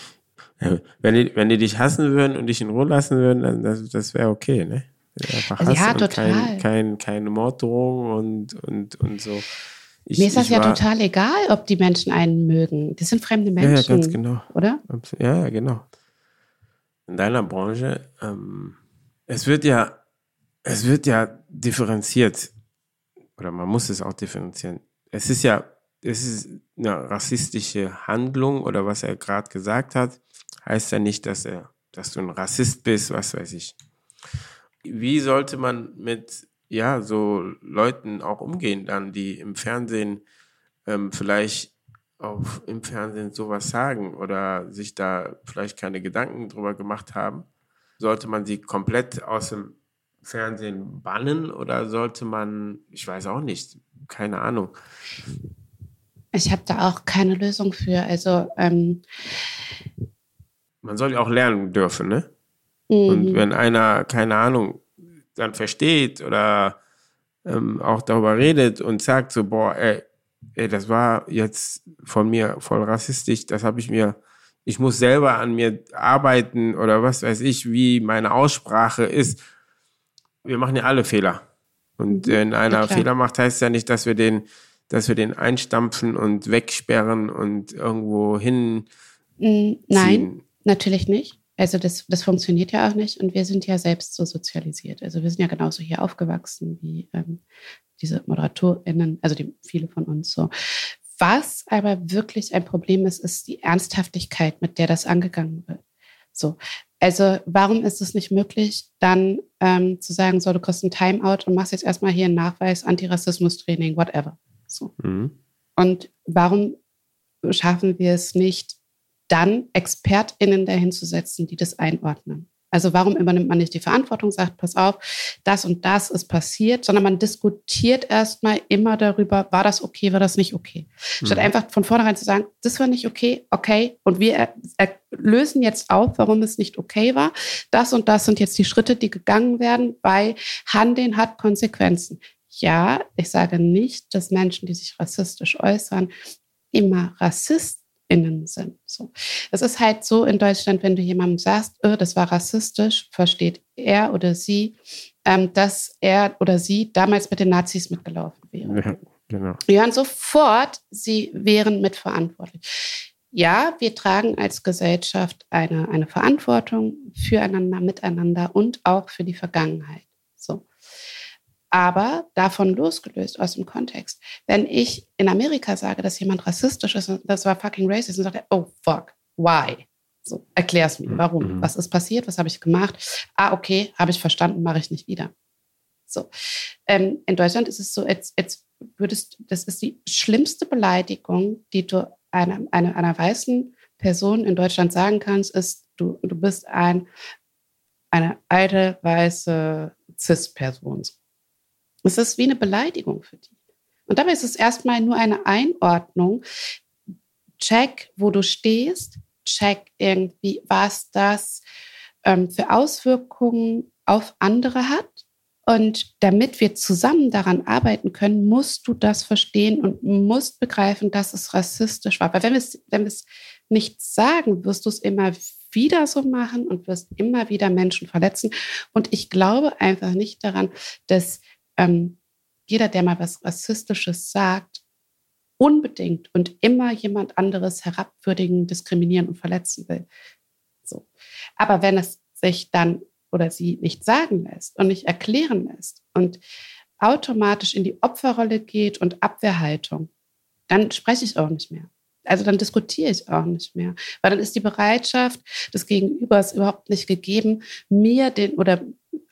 wenn, die, wenn die dich hassen würden und dich in Ruhe lassen würden, dann das, das wäre okay, ne? Einfach Hass ja, total. Kein, kein, keine Morddrohung und, und, und so. Ich, Mir ist das ja war, total egal, ob die Menschen einen mögen. Das sind fremde Menschen. Ja, ganz genau. Oder? Ja, genau. In deiner Branche, ähm, es wird ja, es wird ja differenziert. Oder man muss es auch differenzieren. Es ist ja, es ist eine rassistische Handlung oder was er gerade gesagt hat, heißt ja nicht, dass er, dass du ein Rassist bist, was weiß ich wie sollte man mit ja so Leuten auch umgehen, dann die im Fernsehen ähm, vielleicht auf im Fernsehen sowas sagen oder sich da vielleicht keine Gedanken drüber gemacht haben? Sollte man sie komplett aus dem Fernsehen bannen oder sollte man, ich weiß auch nicht, keine Ahnung. Ich habe da auch keine Lösung für. Also ähm man soll ja auch lernen dürfen, ne? Und mhm. wenn einer, keine Ahnung, dann versteht oder ähm, auch darüber redet und sagt so, boah, ey, ey, das war jetzt von mir voll rassistisch, das habe ich mir, ich muss selber an mir arbeiten oder was weiß ich, wie meine Aussprache ist. Wir machen ja alle Fehler. Und mhm. wenn einer ja, Fehler macht, heißt ja nicht, dass wir den, dass wir den einstampfen und wegsperren und irgendwo hin. Mm, nein, natürlich nicht. Also das, das funktioniert ja auch nicht und wir sind ja selbst so sozialisiert. Also wir sind ja genauso hier aufgewachsen wie ähm, diese ModeratorInnen, also die, viele von uns so. Was aber wirklich ein Problem ist, ist die Ernsthaftigkeit, mit der das angegangen wird. So. Also warum ist es nicht möglich, dann ähm, zu sagen, so, du kriegst ein Timeout und machst jetzt erstmal hier einen Nachweis, Antirassismus-Training, whatever. So. Mhm. Und warum schaffen wir es nicht, dann ExpertInnen dahin zu setzen, die das einordnen. Also warum übernimmt man nicht die Verantwortung, sagt, pass auf, das und das ist passiert, sondern man diskutiert erstmal immer darüber, war das okay, war das nicht okay. Mhm. Statt einfach von vornherein zu sagen, das war nicht okay, okay, und wir lösen jetzt auf, warum es nicht okay war. Das und das sind jetzt die Schritte, die gegangen werden, weil Handeln hat Konsequenzen. Ja, ich sage nicht, dass Menschen, die sich rassistisch äußern, immer Rassist innen sind. So. Es ist halt so in Deutschland, wenn du jemandem sagst, oh, das war rassistisch, versteht er oder sie, ähm, dass er oder sie damals mit den Nazis mitgelaufen wäre. Ja, genau. Wir hören sofort, sie wären mitverantwortlich. Ja, wir tragen als Gesellschaft eine, eine Verantwortung füreinander, miteinander und auch für die Vergangenheit aber davon losgelöst aus dem Kontext. Wenn ich in Amerika sage, dass jemand rassistisch ist, das war fucking racist, dann sagt er, oh fuck, why? So, erklär's mir, warum? Mhm. Was ist passiert? Was habe ich gemacht? Ah, okay, habe ich verstanden, mache ich nicht wieder. So. Ähm, in Deutschland ist es so, als, als würdest, das ist die schlimmste Beleidigung, die du einer, einer, einer weißen Person in Deutschland sagen kannst, ist, du, du bist ein, eine alte, weiße Cis-Person. Es ist wie eine Beleidigung für die. Und dabei ist es erstmal nur eine Einordnung. Check, wo du stehst. Check irgendwie, was das ähm, für Auswirkungen auf andere hat. Und damit wir zusammen daran arbeiten können, musst du das verstehen und musst begreifen, dass es rassistisch war. Weil wenn wir es, wenn wir es nicht sagen, wirst du es immer wieder so machen und wirst immer wieder Menschen verletzen. Und ich glaube einfach nicht daran, dass ähm, jeder, der mal was Rassistisches sagt, unbedingt und immer jemand anderes herabwürdigen, diskriminieren und verletzen will. So. Aber wenn es sich dann oder sie nicht sagen lässt und nicht erklären lässt und automatisch in die Opferrolle geht und Abwehrhaltung, dann spreche ich auch nicht mehr. Also dann diskutiere ich auch nicht mehr, weil dann ist die Bereitschaft des Gegenübers überhaupt nicht gegeben, mir den oder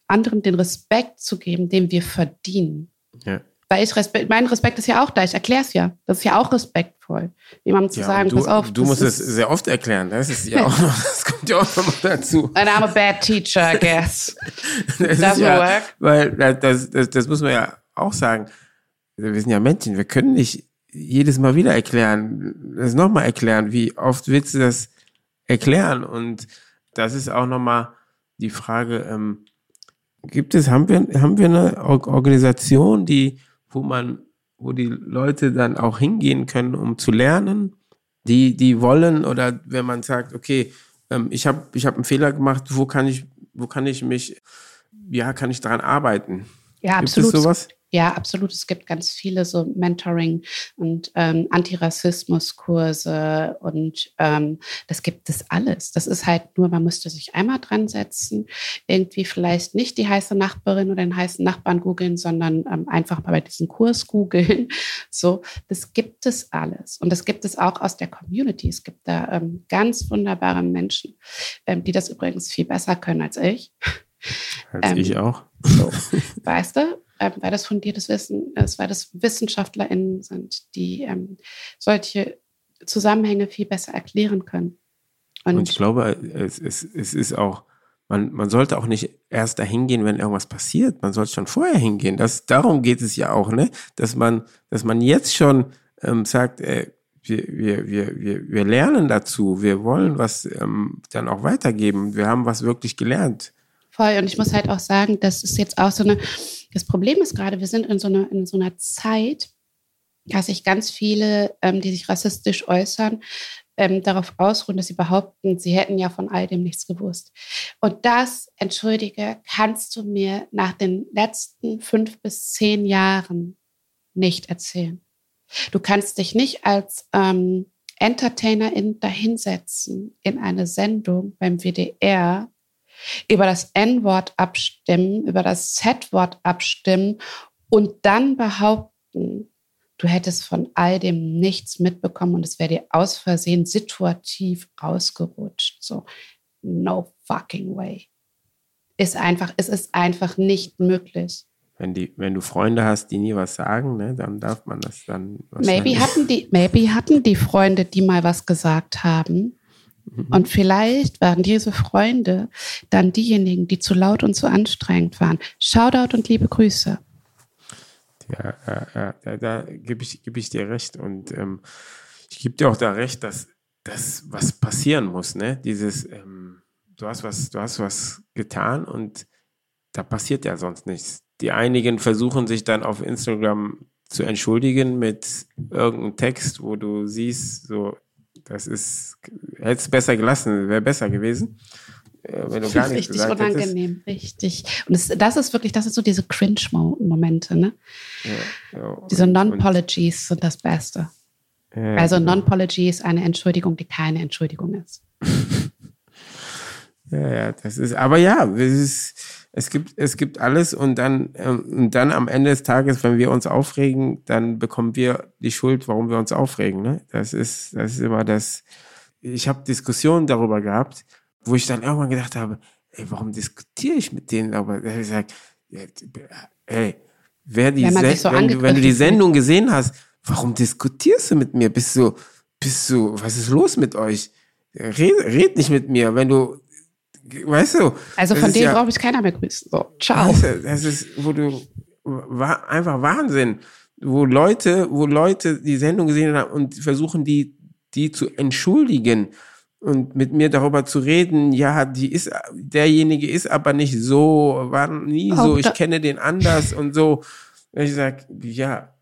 anderen den Respekt zu geben, den wir verdienen. Ja. Weil ich Respekt, mein Respekt ist ja auch da, ich erkläre es ja. Das ist ja auch respektvoll, jemandem zu ja, sagen, du, pass auf. Du musst es sehr oft erklären, das ist ja auch noch, das kommt ja auch noch dazu. And I'm a bad teacher, I guess. das Doesn't ja, work. Weil das, das, das muss man ja auch sagen. Wir sind ja Männchen, wir können nicht jedes Mal wieder erklären, das nochmal erklären. Wie oft willst du das erklären? Und das ist auch nochmal die Frage, ähm, gibt es, haben wir, haben wir eine Organisation, die, wo man, wo die Leute dann auch hingehen können, um zu lernen, die, die wollen oder wenn man sagt, okay, ähm, ich habe ich hab einen Fehler gemacht, wo kann ich, wo kann ich mich, ja, kann ich daran arbeiten? Ja, Gibt absolut. Es sowas? Ja, absolut. Es gibt ganz viele so Mentoring- und ähm, Antirassismus-Kurse und ähm, das gibt es alles. Das ist halt nur, man müsste sich einmal dran setzen, irgendwie vielleicht nicht die heiße Nachbarin oder den heißen Nachbarn googeln, sondern ähm, einfach mal bei diesem Kurs googeln. So, das gibt es alles. Und das gibt es auch aus der Community. Es gibt da ähm, ganz wunderbare Menschen, ähm, die das übrigens viel besser können als ich. Als ich ähm, auch. So, weißt du? Ähm, weil das fundiertes Wissen ist, weil das WissenschaftlerInnen sind, die ähm, solche Zusammenhänge viel besser erklären können. Und, Und ich glaube, es, es, es ist auch, man, man sollte auch nicht erst dahin gehen, wenn irgendwas passiert. Man sollte schon vorher hingehen. Das, darum geht es ja auch, ne? Dass man, dass man jetzt schon ähm, sagt, äh, wir, wir, wir, wir, wir lernen dazu, wir wollen was ähm, dann auch weitergeben. Wir haben was wirklich gelernt. Voll. Und ich muss halt auch sagen, das ist jetzt auch so eine, das Problem ist gerade, wir sind in so einer, in so einer Zeit, dass sich ganz viele, ähm, die sich rassistisch äußern, ähm, darauf ausruhen, dass sie behaupten, sie hätten ja von all dem nichts gewusst. Und das, entschuldige, kannst du mir nach den letzten fünf bis zehn Jahren nicht erzählen. Du kannst dich nicht als ähm, Entertainerin dahinsetzen in eine Sendung beim WDR über das N-Wort abstimmen, über das Z-Wort abstimmen und dann behaupten, du hättest von all dem nichts mitbekommen und es wäre dir aus Versehen situativ rausgerutscht. So, no fucking way. Ist einfach, es ist einfach nicht möglich. Wenn, die, wenn du Freunde hast, die nie was sagen, ne, dann darf man das dann. Maybe hatten, die, maybe hatten die Freunde, die mal was gesagt haben. Mhm. Und vielleicht waren diese Freunde dann diejenigen, die zu laut und zu anstrengend waren. Shoutout und liebe Grüße. Ja, ja, ja da, gebe ich, geb ich dir recht. Und ähm, ich gebe dir auch da recht, dass das was passieren muss. Ne? Dieses, ähm, du, hast was, du hast was getan und da passiert ja sonst nichts. Die einigen versuchen sich dann auf Instagram zu entschuldigen mit irgendeinem Text, wo du siehst, so, das ist, hätte es besser gelassen, wäre besser gewesen. Äh, wenn du gar nichts richtig unangenehm, hättest. richtig. Und das, das, ist wirklich, das sind so diese Cringe-Momente, ne? Ja, ja, diese Non-Pologies sind das Beste. Ja, also genau. Non-Pology ist eine Entschuldigung, die keine Entschuldigung ist. ja, ja, das ist, aber ja, es ist, es gibt, es gibt alles und dann, ähm, und dann am Ende des Tages, wenn wir uns aufregen, dann bekommen wir die Schuld, warum wir uns aufregen. Ne? Das ist, das ist immer das. Ich habe Diskussionen darüber gehabt, wo ich dann irgendwann gedacht habe, ey, warum diskutiere ich mit denen? Aber ich gesagt, ey, wer die wenn, so wenn, du, wenn du die Sendung gesehen hast, warum diskutierst du mit mir? Bist du, bist du, was ist los mit euch? Red, red nicht mit mir. Wenn du Weißt du? Also von denen ja, brauche ich keiner mehr grüßen. So, ciao. Weißt du, das ist, wo du, war einfach Wahnsinn. Wo Leute, wo Leute die Sendung gesehen haben und versuchen, die, die zu entschuldigen. und mit mir darüber zu reden, ja, die ist, derjenige ist aber nicht so, war nie so, ich kenne den anders und so. Und ich sag, ja,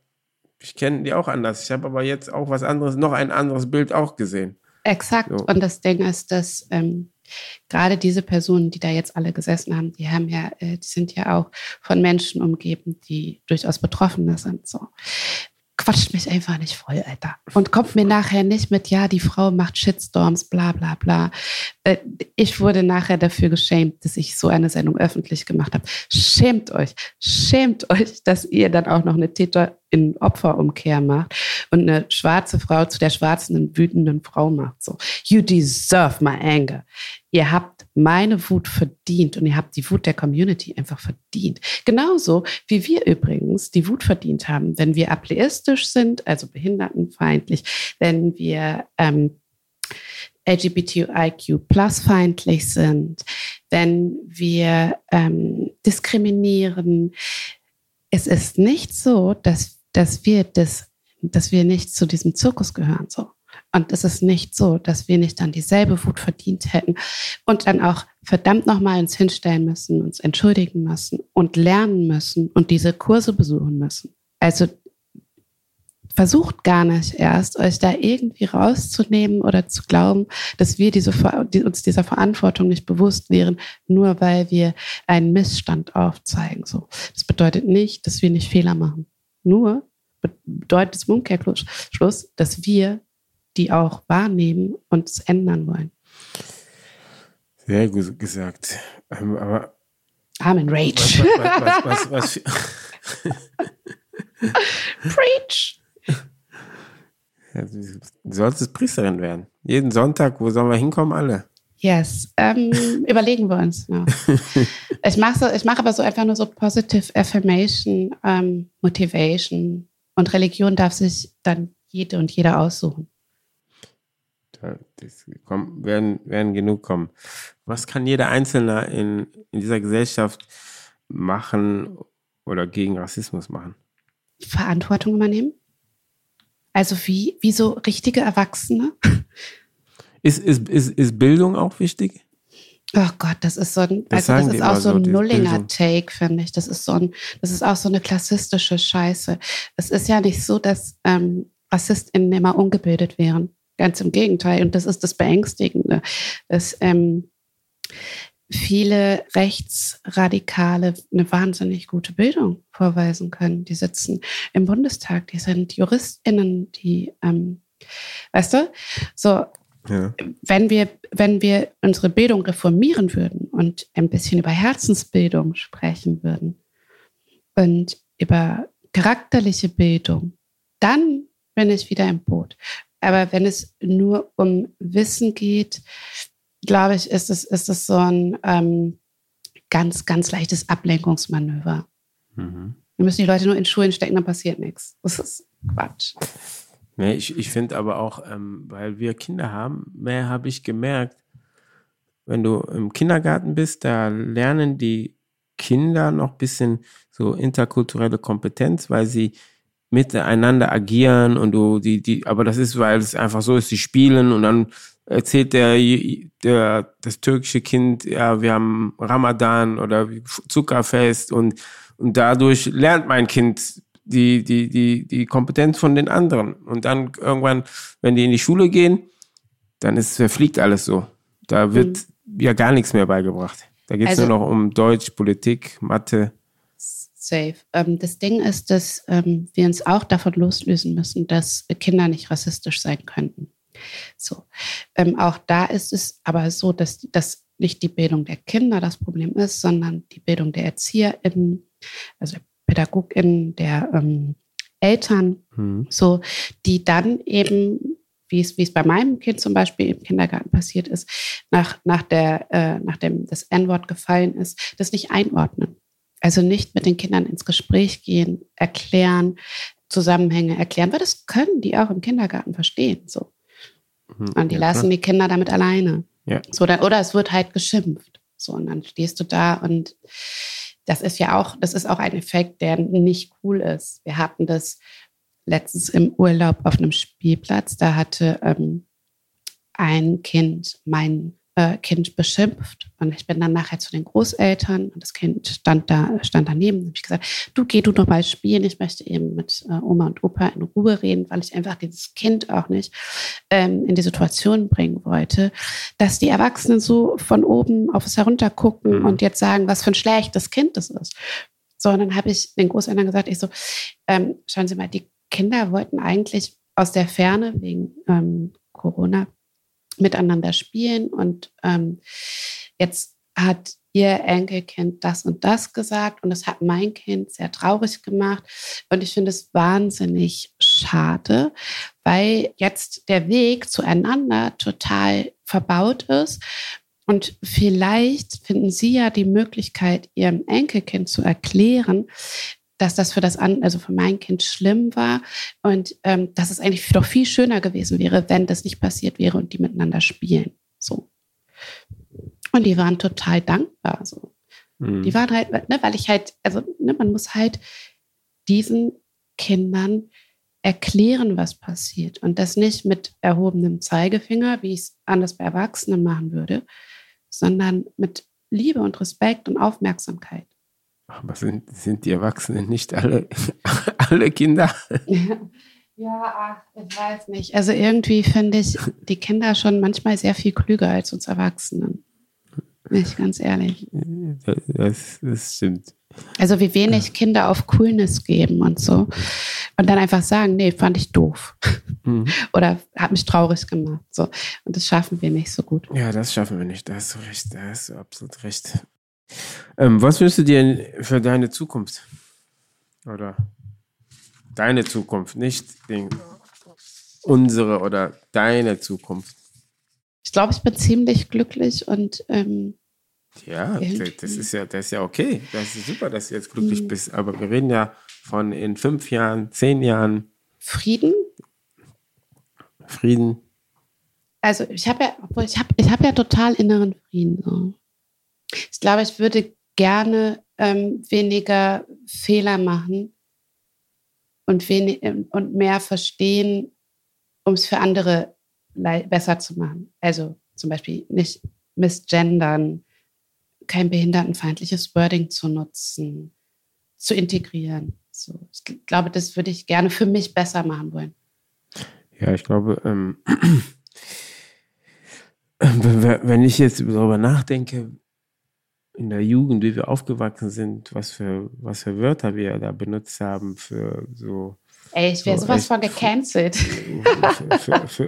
ich kenne die auch anders. Ich habe aber jetzt auch was anderes, noch ein anderes Bild auch gesehen. Exakt. So. Und das Ding ist, dass ähm, gerade diese Personen, die da jetzt alle gesessen haben, die haben ja, äh, die sind ja auch von Menschen umgeben, die durchaus Betroffene sind. So quatscht mich einfach nicht voll, Alter. Und kommt mir nachher nicht mit, ja, die Frau macht Shitstorms, bla bla bla. Äh, ich wurde nachher dafür geschämt, dass ich so eine Sendung öffentlich gemacht habe. Schämt euch, schämt euch, dass ihr dann auch noch eine Täter in Opferumkehr macht und eine schwarze Frau zu der schwarzen, wütenden Frau macht. So, you deserve my anger. Ihr habt meine Wut verdient und ihr habt die Wut der Community einfach verdient. Genauso wie wir übrigens die Wut verdient haben, wenn wir ableistisch sind, also behindertenfeindlich, wenn wir ähm, LGBTIQ plus feindlich sind, wenn wir ähm, diskriminieren. Es ist nicht so, dass dass wir das, dass wir nicht zu diesem Zirkus gehören, so. Und es ist nicht so, dass wir nicht dann dieselbe Wut verdient hätten und dann auch verdammt nochmal uns hinstellen müssen, uns entschuldigen müssen und lernen müssen und diese Kurse besuchen müssen. Also versucht gar nicht erst, euch da irgendwie rauszunehmen oder zu glauben, dass wir diese, uns dieser Verantwortung nicht bewusst wären, nur weil wir einen Missstand aufzeigen. So. Das bedeutet nicht, dass wir nicht Fehler machen. Nur bedeutet es im Umkehrschluss, dass wir die auch wahrnehmen und es ändern wollen. Sehr gut gesagt. Ähm, aber I'm in Rage. Was, was, was, Preach! Du solltest Priesterin werden. Jeden Sonntag, wo sollen wir hinkommen, alle? Yes, ähm, überlegen wir uns. Ja. Ich mache ich aber so einfach nur so Positive Affirmation, ähm, Motivation und Religion darf sich dann jede und jeder aussuchen. Das kommen, werden, werden genug kommen. Was kann jeder Einzelne in, in dieser Gesellschaft machen oder gegen Rassismus machen? Verantwortung übernehmen. Also wie, wie so richtige Erwachsene. Ist, ist, ist, ist Bildung auch wichtig? Oh Gott, das ist so ein, das also das ist auch so ein Nullinger-Take, finde ich. Das ist so ein, das ist auch so eine klassistische Scheiße. Es ist ja nicht so, dass ähm, RassistInnen immer ungebildet wären. Ganz im Gegenteil. Und das ist das Beängstigende, dass ähm, viele Rechtsradikale eine wahnsinnig gute Bildung vorweisen können. Die sitzen im Bundestag, die sind JuristInnen, die, ähm, weißt du, so ja. Wenn, wir, wenn wir unsere Bildung reformieren würden und ein bisschen über Herzensbildung sprechen würden und über charakterliche Bildung, dann bin ich wieder im Boot. Aber wenn es nur um Wissen geht, glaube ich, ist es, ist es so ein ähm, ganz, ganz leichtes Ablenkungsmanöver. Mhm. Wir müssen die Leute nur in Schulen stecken, dann passiert nichts. Das ist Quatsch. Nee, ich, ich finde aber auch, ähm, weil wir Kinder haben, mehr habe ich gemerkt, wenn du im Kindergarten bist, da lernen die Kinder noch ein bisschen so interkulturelle Kompetenz, weil sie miteinander agieren und du die die aber das ist weil es einfach so ist sie spielen und dann erzählt der der das türkische Kind ja wir haben Ramadan oder Zuckerfest und und dadurch lernt mein Kind die, die, die, die Kompetenz von den anderen. Und dann irgendwann, wenn die in die Schule gehen, dann ist, verfliegt alles so. Da wird mhm. ja gar nichts mehr beigebracht. Da geht es also, nur noch um Deutsch, Politik, Mathe. Safe. Ähm, das Ding ist, dass ähm, wir uns auch davon loslösen müssen, dass Kinder nicht rassistisch sein könnten. So. Ähm, auch da ist es aber so, dass, dass nicht die Bildung der Kinder das Problem ist, sondern die Bildung der ErzieherInnen, also PädagogInnen, der ähm, Eltern, mhm. so, die dann eben, wie es, wie es bei meinem Kind zum Beispiel im Kindergarten passiert ist, nach, nach der, äh, nachdem das N-Wort gefallen ist, das nicht einordnen. Also nicht mit den Kindern ins Gespräch gehen, erklären, Zusammenhänge erklären, weil das können die auch im Kindergarten verstehen. So. Mhm, und die ja, lassen klar. die Kinder damit alleine. Ja. So, dann, oder es wird halt geschimpft. So, und dann stehst du da und das ist ja auch, das ist auch ein Effekt, der nicht cool ist. Wir hatten das letztens im Urlaub auf einem Spielplatz. Da hatte ähm, ein Kind mein äh, Kind beschimpft. Und ich bin dann nachher zu den Großeltern und das Kind stand da, stand daneben. Und habe ich gesagt, du geh du doch mal spielen. Ich möchte eben mit äh, Oma und Opa in Ruhe reden, weil ich einfach dieses Kind auch nicht ähm, in die Situation bringen wollte, dass die Erwachsenen so von oben auf es heruntergucken mhm. und jetzt sagen, was für ein schlechtes Kind das ist. So, und dann habe ich den Großeltern gesagt, ich so, ähm, schauen Sie mal, die Kinder wollten eigentlich aus der Ferne wegen ähm, Corona miteinander spielen. Und ähm, jetzt hat ihr Enkelkind das und das gesagt und das hat mein Kind sehr traurig gemacht. Und ich finde es wahnsinnig schade, weil jetzt der Weg zueinander total verbaut ist. Und vielleicht finden Sie ja die Möglichkeit, Ihrem Enkelkind zu erklären, dass das für das an, also für mein Kind schlimm war und ähm, dass es eigentlich doch viel schöner gewesen wäre, wenn das nicht passiert wäre und die miteinander spielen. So. Und die waren total dankbar. So. Mhm. Die waren halt, ne, weil ich halt, also ne, man muss halt diesen Kindern erklären, was passiert und das nicht mit erhobenem Zeigefinger, wie ich es anders bei Erwachsenen machen würde, sondern mit Liebe und Respekt und Aufmerksamkeit. Aber sind, sind die Erwachsenen nicht alle, alle Kinder? Ja, ach, ich weiß nicht. Also irgendwie finde ich die Kinder schon manchmal sehr viel klüger als uns Erwachsenen. Nicht ganz ehrlich. Das, das stimmt. Also wie wenig Kinder auf Coolness geben und so. Und dann einfach sagen, nee, fand ich doof. Mhm. Oder hat mich traurig gemacht. So. Und das schaffen wir nicht so gut. Ja, das schaffen wir nicht. Da hast du recht. Da hast du absolut recht. Ähm, was wünschst du dir für deine Zukunft? Oder deine Zukunft, nicht den, unsere oder deine Zukunft? Ich glaube, ich bin ziemlich glücklich und ähm, ja, das ist ja, das ist ja okay. Das ist super, dass du jetzt glücklich mhm. bist. Aber wir reden ja von in fünf Jahren, zehn Jahren. Frieden? Frieden. Also ich habe ja, ich habe, ich habe ja total inneren Frieden. So. Ich glaube, ich würde gerne ähm, weniger Fehler machen und, wenig, ähm, und mehr verstehen, um es für andere besser zu machen. Also zum Beispiel nicht misgendern, kein behindertenfeindliches Wording zu nutzen, zu integrieren. So, ich glaube, das würde ich gerne für mich besser machen wollen. Ja, ich glaube, ähm, wenn ich jetzt darüber nachdenke, in der Jugend, wie wir aufgewachsen sind, was für, was für Wörter wir da benutzt haben für so. Ey, ich wäre so sowas von gecancelt.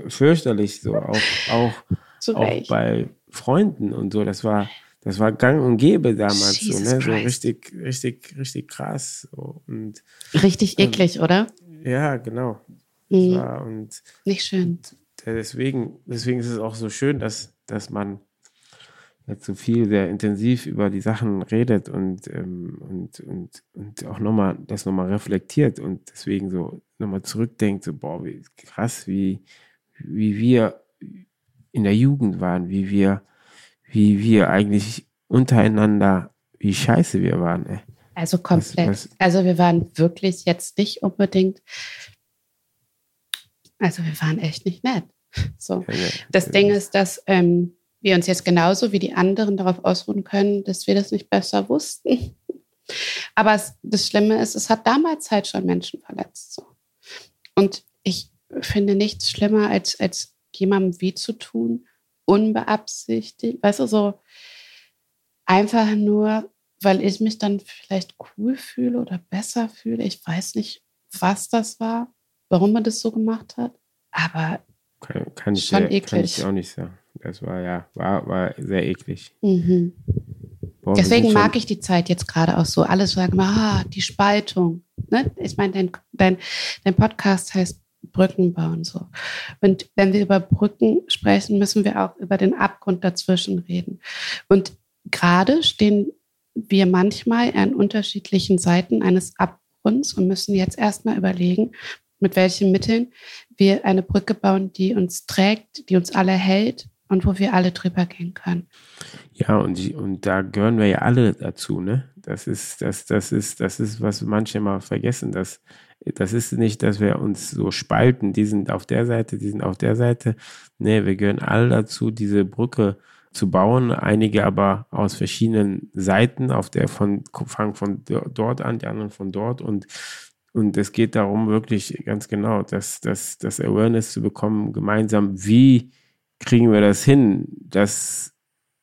fürchterlich, so auch, auch, auch bei Freunden und so. Das war, das war gang und gäbe damals, so, ne? so richtig, richtig, richtig krass. So. Und, richtig eklig, oder? Ja, genau. Mhm. War, und, Nicht schön. Und deswegen, deswegen ist es auch so schön, dass, dass man so viel sehr intensiv über die Sachen redet und, ähm, und, und, und auch nochmal das nochmal reflektiert und deswegen so nochmal zurückdenkt, so, boah, wie krass, wie, wie wir in der Jugend waren, wie wir, wie wir eigentlich untereinander, wie scheiße wir waren. Ey. Also komplett. Was, was, also wir waren wirklich jetzt nicht unbedingt, also wir waren echt nicht nett. So. Ja, ja, das Ding ist, dass ähm, wir uns jetzt genauso wie die anderen darauf ausruhen können, dass wir das nicht besser wussten. Aber das Schlimme ist, es hat damals halt schon Menschen verletzt. So. Und ich finde nichts schlimmer, als, als jemandem weh zu tun, unbeabsichtigt. Weißt du, so einfach nur, weil ich mich dann vielleicht cool fühle oder besser fühle. Ich weiß nicht, was das war, warum man das so gemacht hat. Aber kann, kann ich, schon eklig. Kann ich auch nicht sagen. Das war ja, war, war sehr eklig. Mhm. Boah, Deswegen mag ich die Zeit jetzt gerade auch so. Alles sagen ah, die Spaltung. Ne? Ich meine, dein, dein, dein Podcast heißt Brücken bauen so. Und wenn wir über Brücken sprechen, müssen wir auch über den Abgrund dazwischen reden. Und gerade stehen wir manchmal an unterschiedlichen Seiten eines Abgrunds und müssen jetzt erstmal überlegen, mit welchen Mitteln wir eine Brücke bauen, die uns trägt, die uns alle hält und wo wir alle drüber gehen können. Ja, und, und da gehören wir ja alle dazu, ne? Das ist, das, das ist, das ist, was manche mal vergessen, dass das ist nicht, dass wir uns so spalten, die sind auf der Seite, die sind auf der Seite. Nee, wir gehören alle dazu, diese Brücke zu bauen, einige aber aus verschiedenen Seiten, auf der von fangen von dort an, die anderen von dort und und es geht darum, wirklich ganz genau, das, das, das Awareness zu bekommen, gemeinsam, wie kriegen wir das hin, das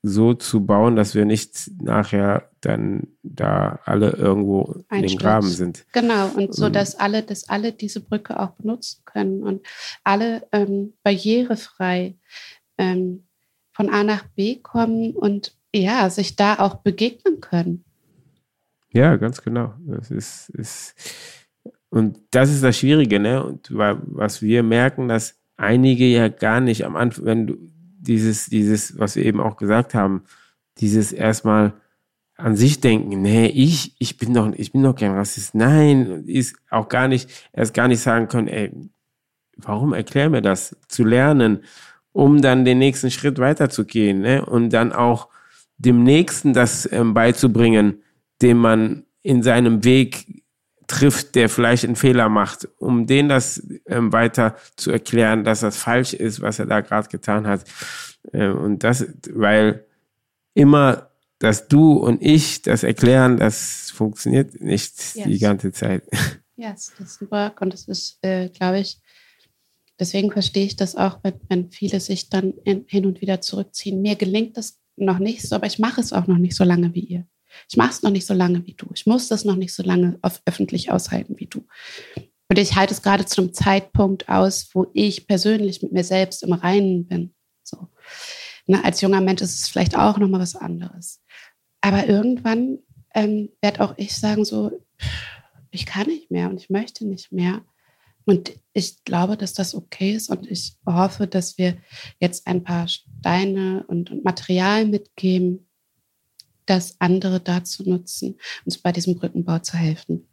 so zu bauen, dass wir nicht nachher dann da alle irgendwo in den Graben sind. Genau, und so, dass alle, dass alle diese Brücke auch benutzen können und alle ähm, barrierefrei ähm, von A nach B kommen und ja, sich da auch begegnen können. Ja, ganz genau. Das ist, ist und das ist das Schwierige, ne? Und was wir merken, dass einige ja gar nicht am Anfang, wenn du dieses, dieses, was wir eben auch gesagt haben, dieses erstmal an sich denken, nee, ich, ich bin doch, ich bin doch kein Rassist. Nein, ist auch gar nicht, erst gar nicht sagen können, ey, warum erklär mir das? Zu lernen, um dann den nächsten Schritt weiterzugehen, ne? Und dann auch dem Nächsten das ähm, beizubringen, dem man in seinem Weg trifft, der vielleicht einen Fehler macht, um den das ähm, weiter zu erklären, dass das falsch ist, was er da gerade getan hat. Äh, und das, weil immer, dass du und ich das erklären, das funktioniert nicht yes. die ganze Zeit. Ja, yes, das ist ein Work und das ist, äh, glaube ich, deswegen verstehe ich das auch, wenn, wenn viele sich dann in, hin und wieder zurückziehen. Mir gelingt das noch nicht so, aber ich mache es auch noch nicht so lange wie ihr. Ich mache es noch nicht so lange wie du. Ich muss das noch nicht so lange auf öffentlich aushalten wie du. Und ich halte es gerade zu einem Zeitpunkt aus, wo ich persönlich mit mir selbst im Reinen bin. So. Ne, als junger Mensch ist es vielleicht auch nochmal was anderes. Aber irgendwann ähm, werde auch ich sagen, so, ich kann nicht mehr und ich möchte nicht mehr. Und ich glaube, dass das okay ist und ich hoffe, dass wir jetzt ein paar Steine und, und Material mitgeben, das andere dazu nutzen, uns bei diesem Brückenbau zu helfen.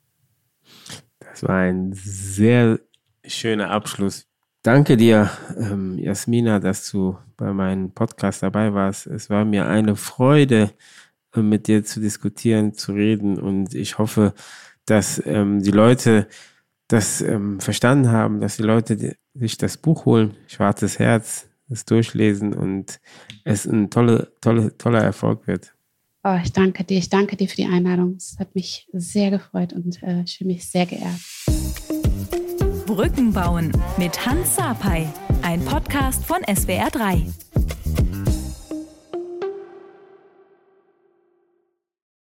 Das war ein sehr schöner Abschluss. Danke dir, ähm, Jasmina, dass du bei meinem Podcast dabei warst. Es war mir eine Freude, äh, mit dir zu diskutieren, zu reden und ich hoffe, dass ähm, die Leute das ähm, verstanden haben, dass die Leute sich das Buch holen, Schwarzes Herz, das durchlesen und es ein tolle, tolle, toller Erfolg wird. Oh, ich danke dir. Ich danke dir für die Einladung. Es hat mich sehr gefreut und äh, ich fühle mich sehr geehrt. Brücken bauen mit Hans Sapai, ein Podcast von SWR3.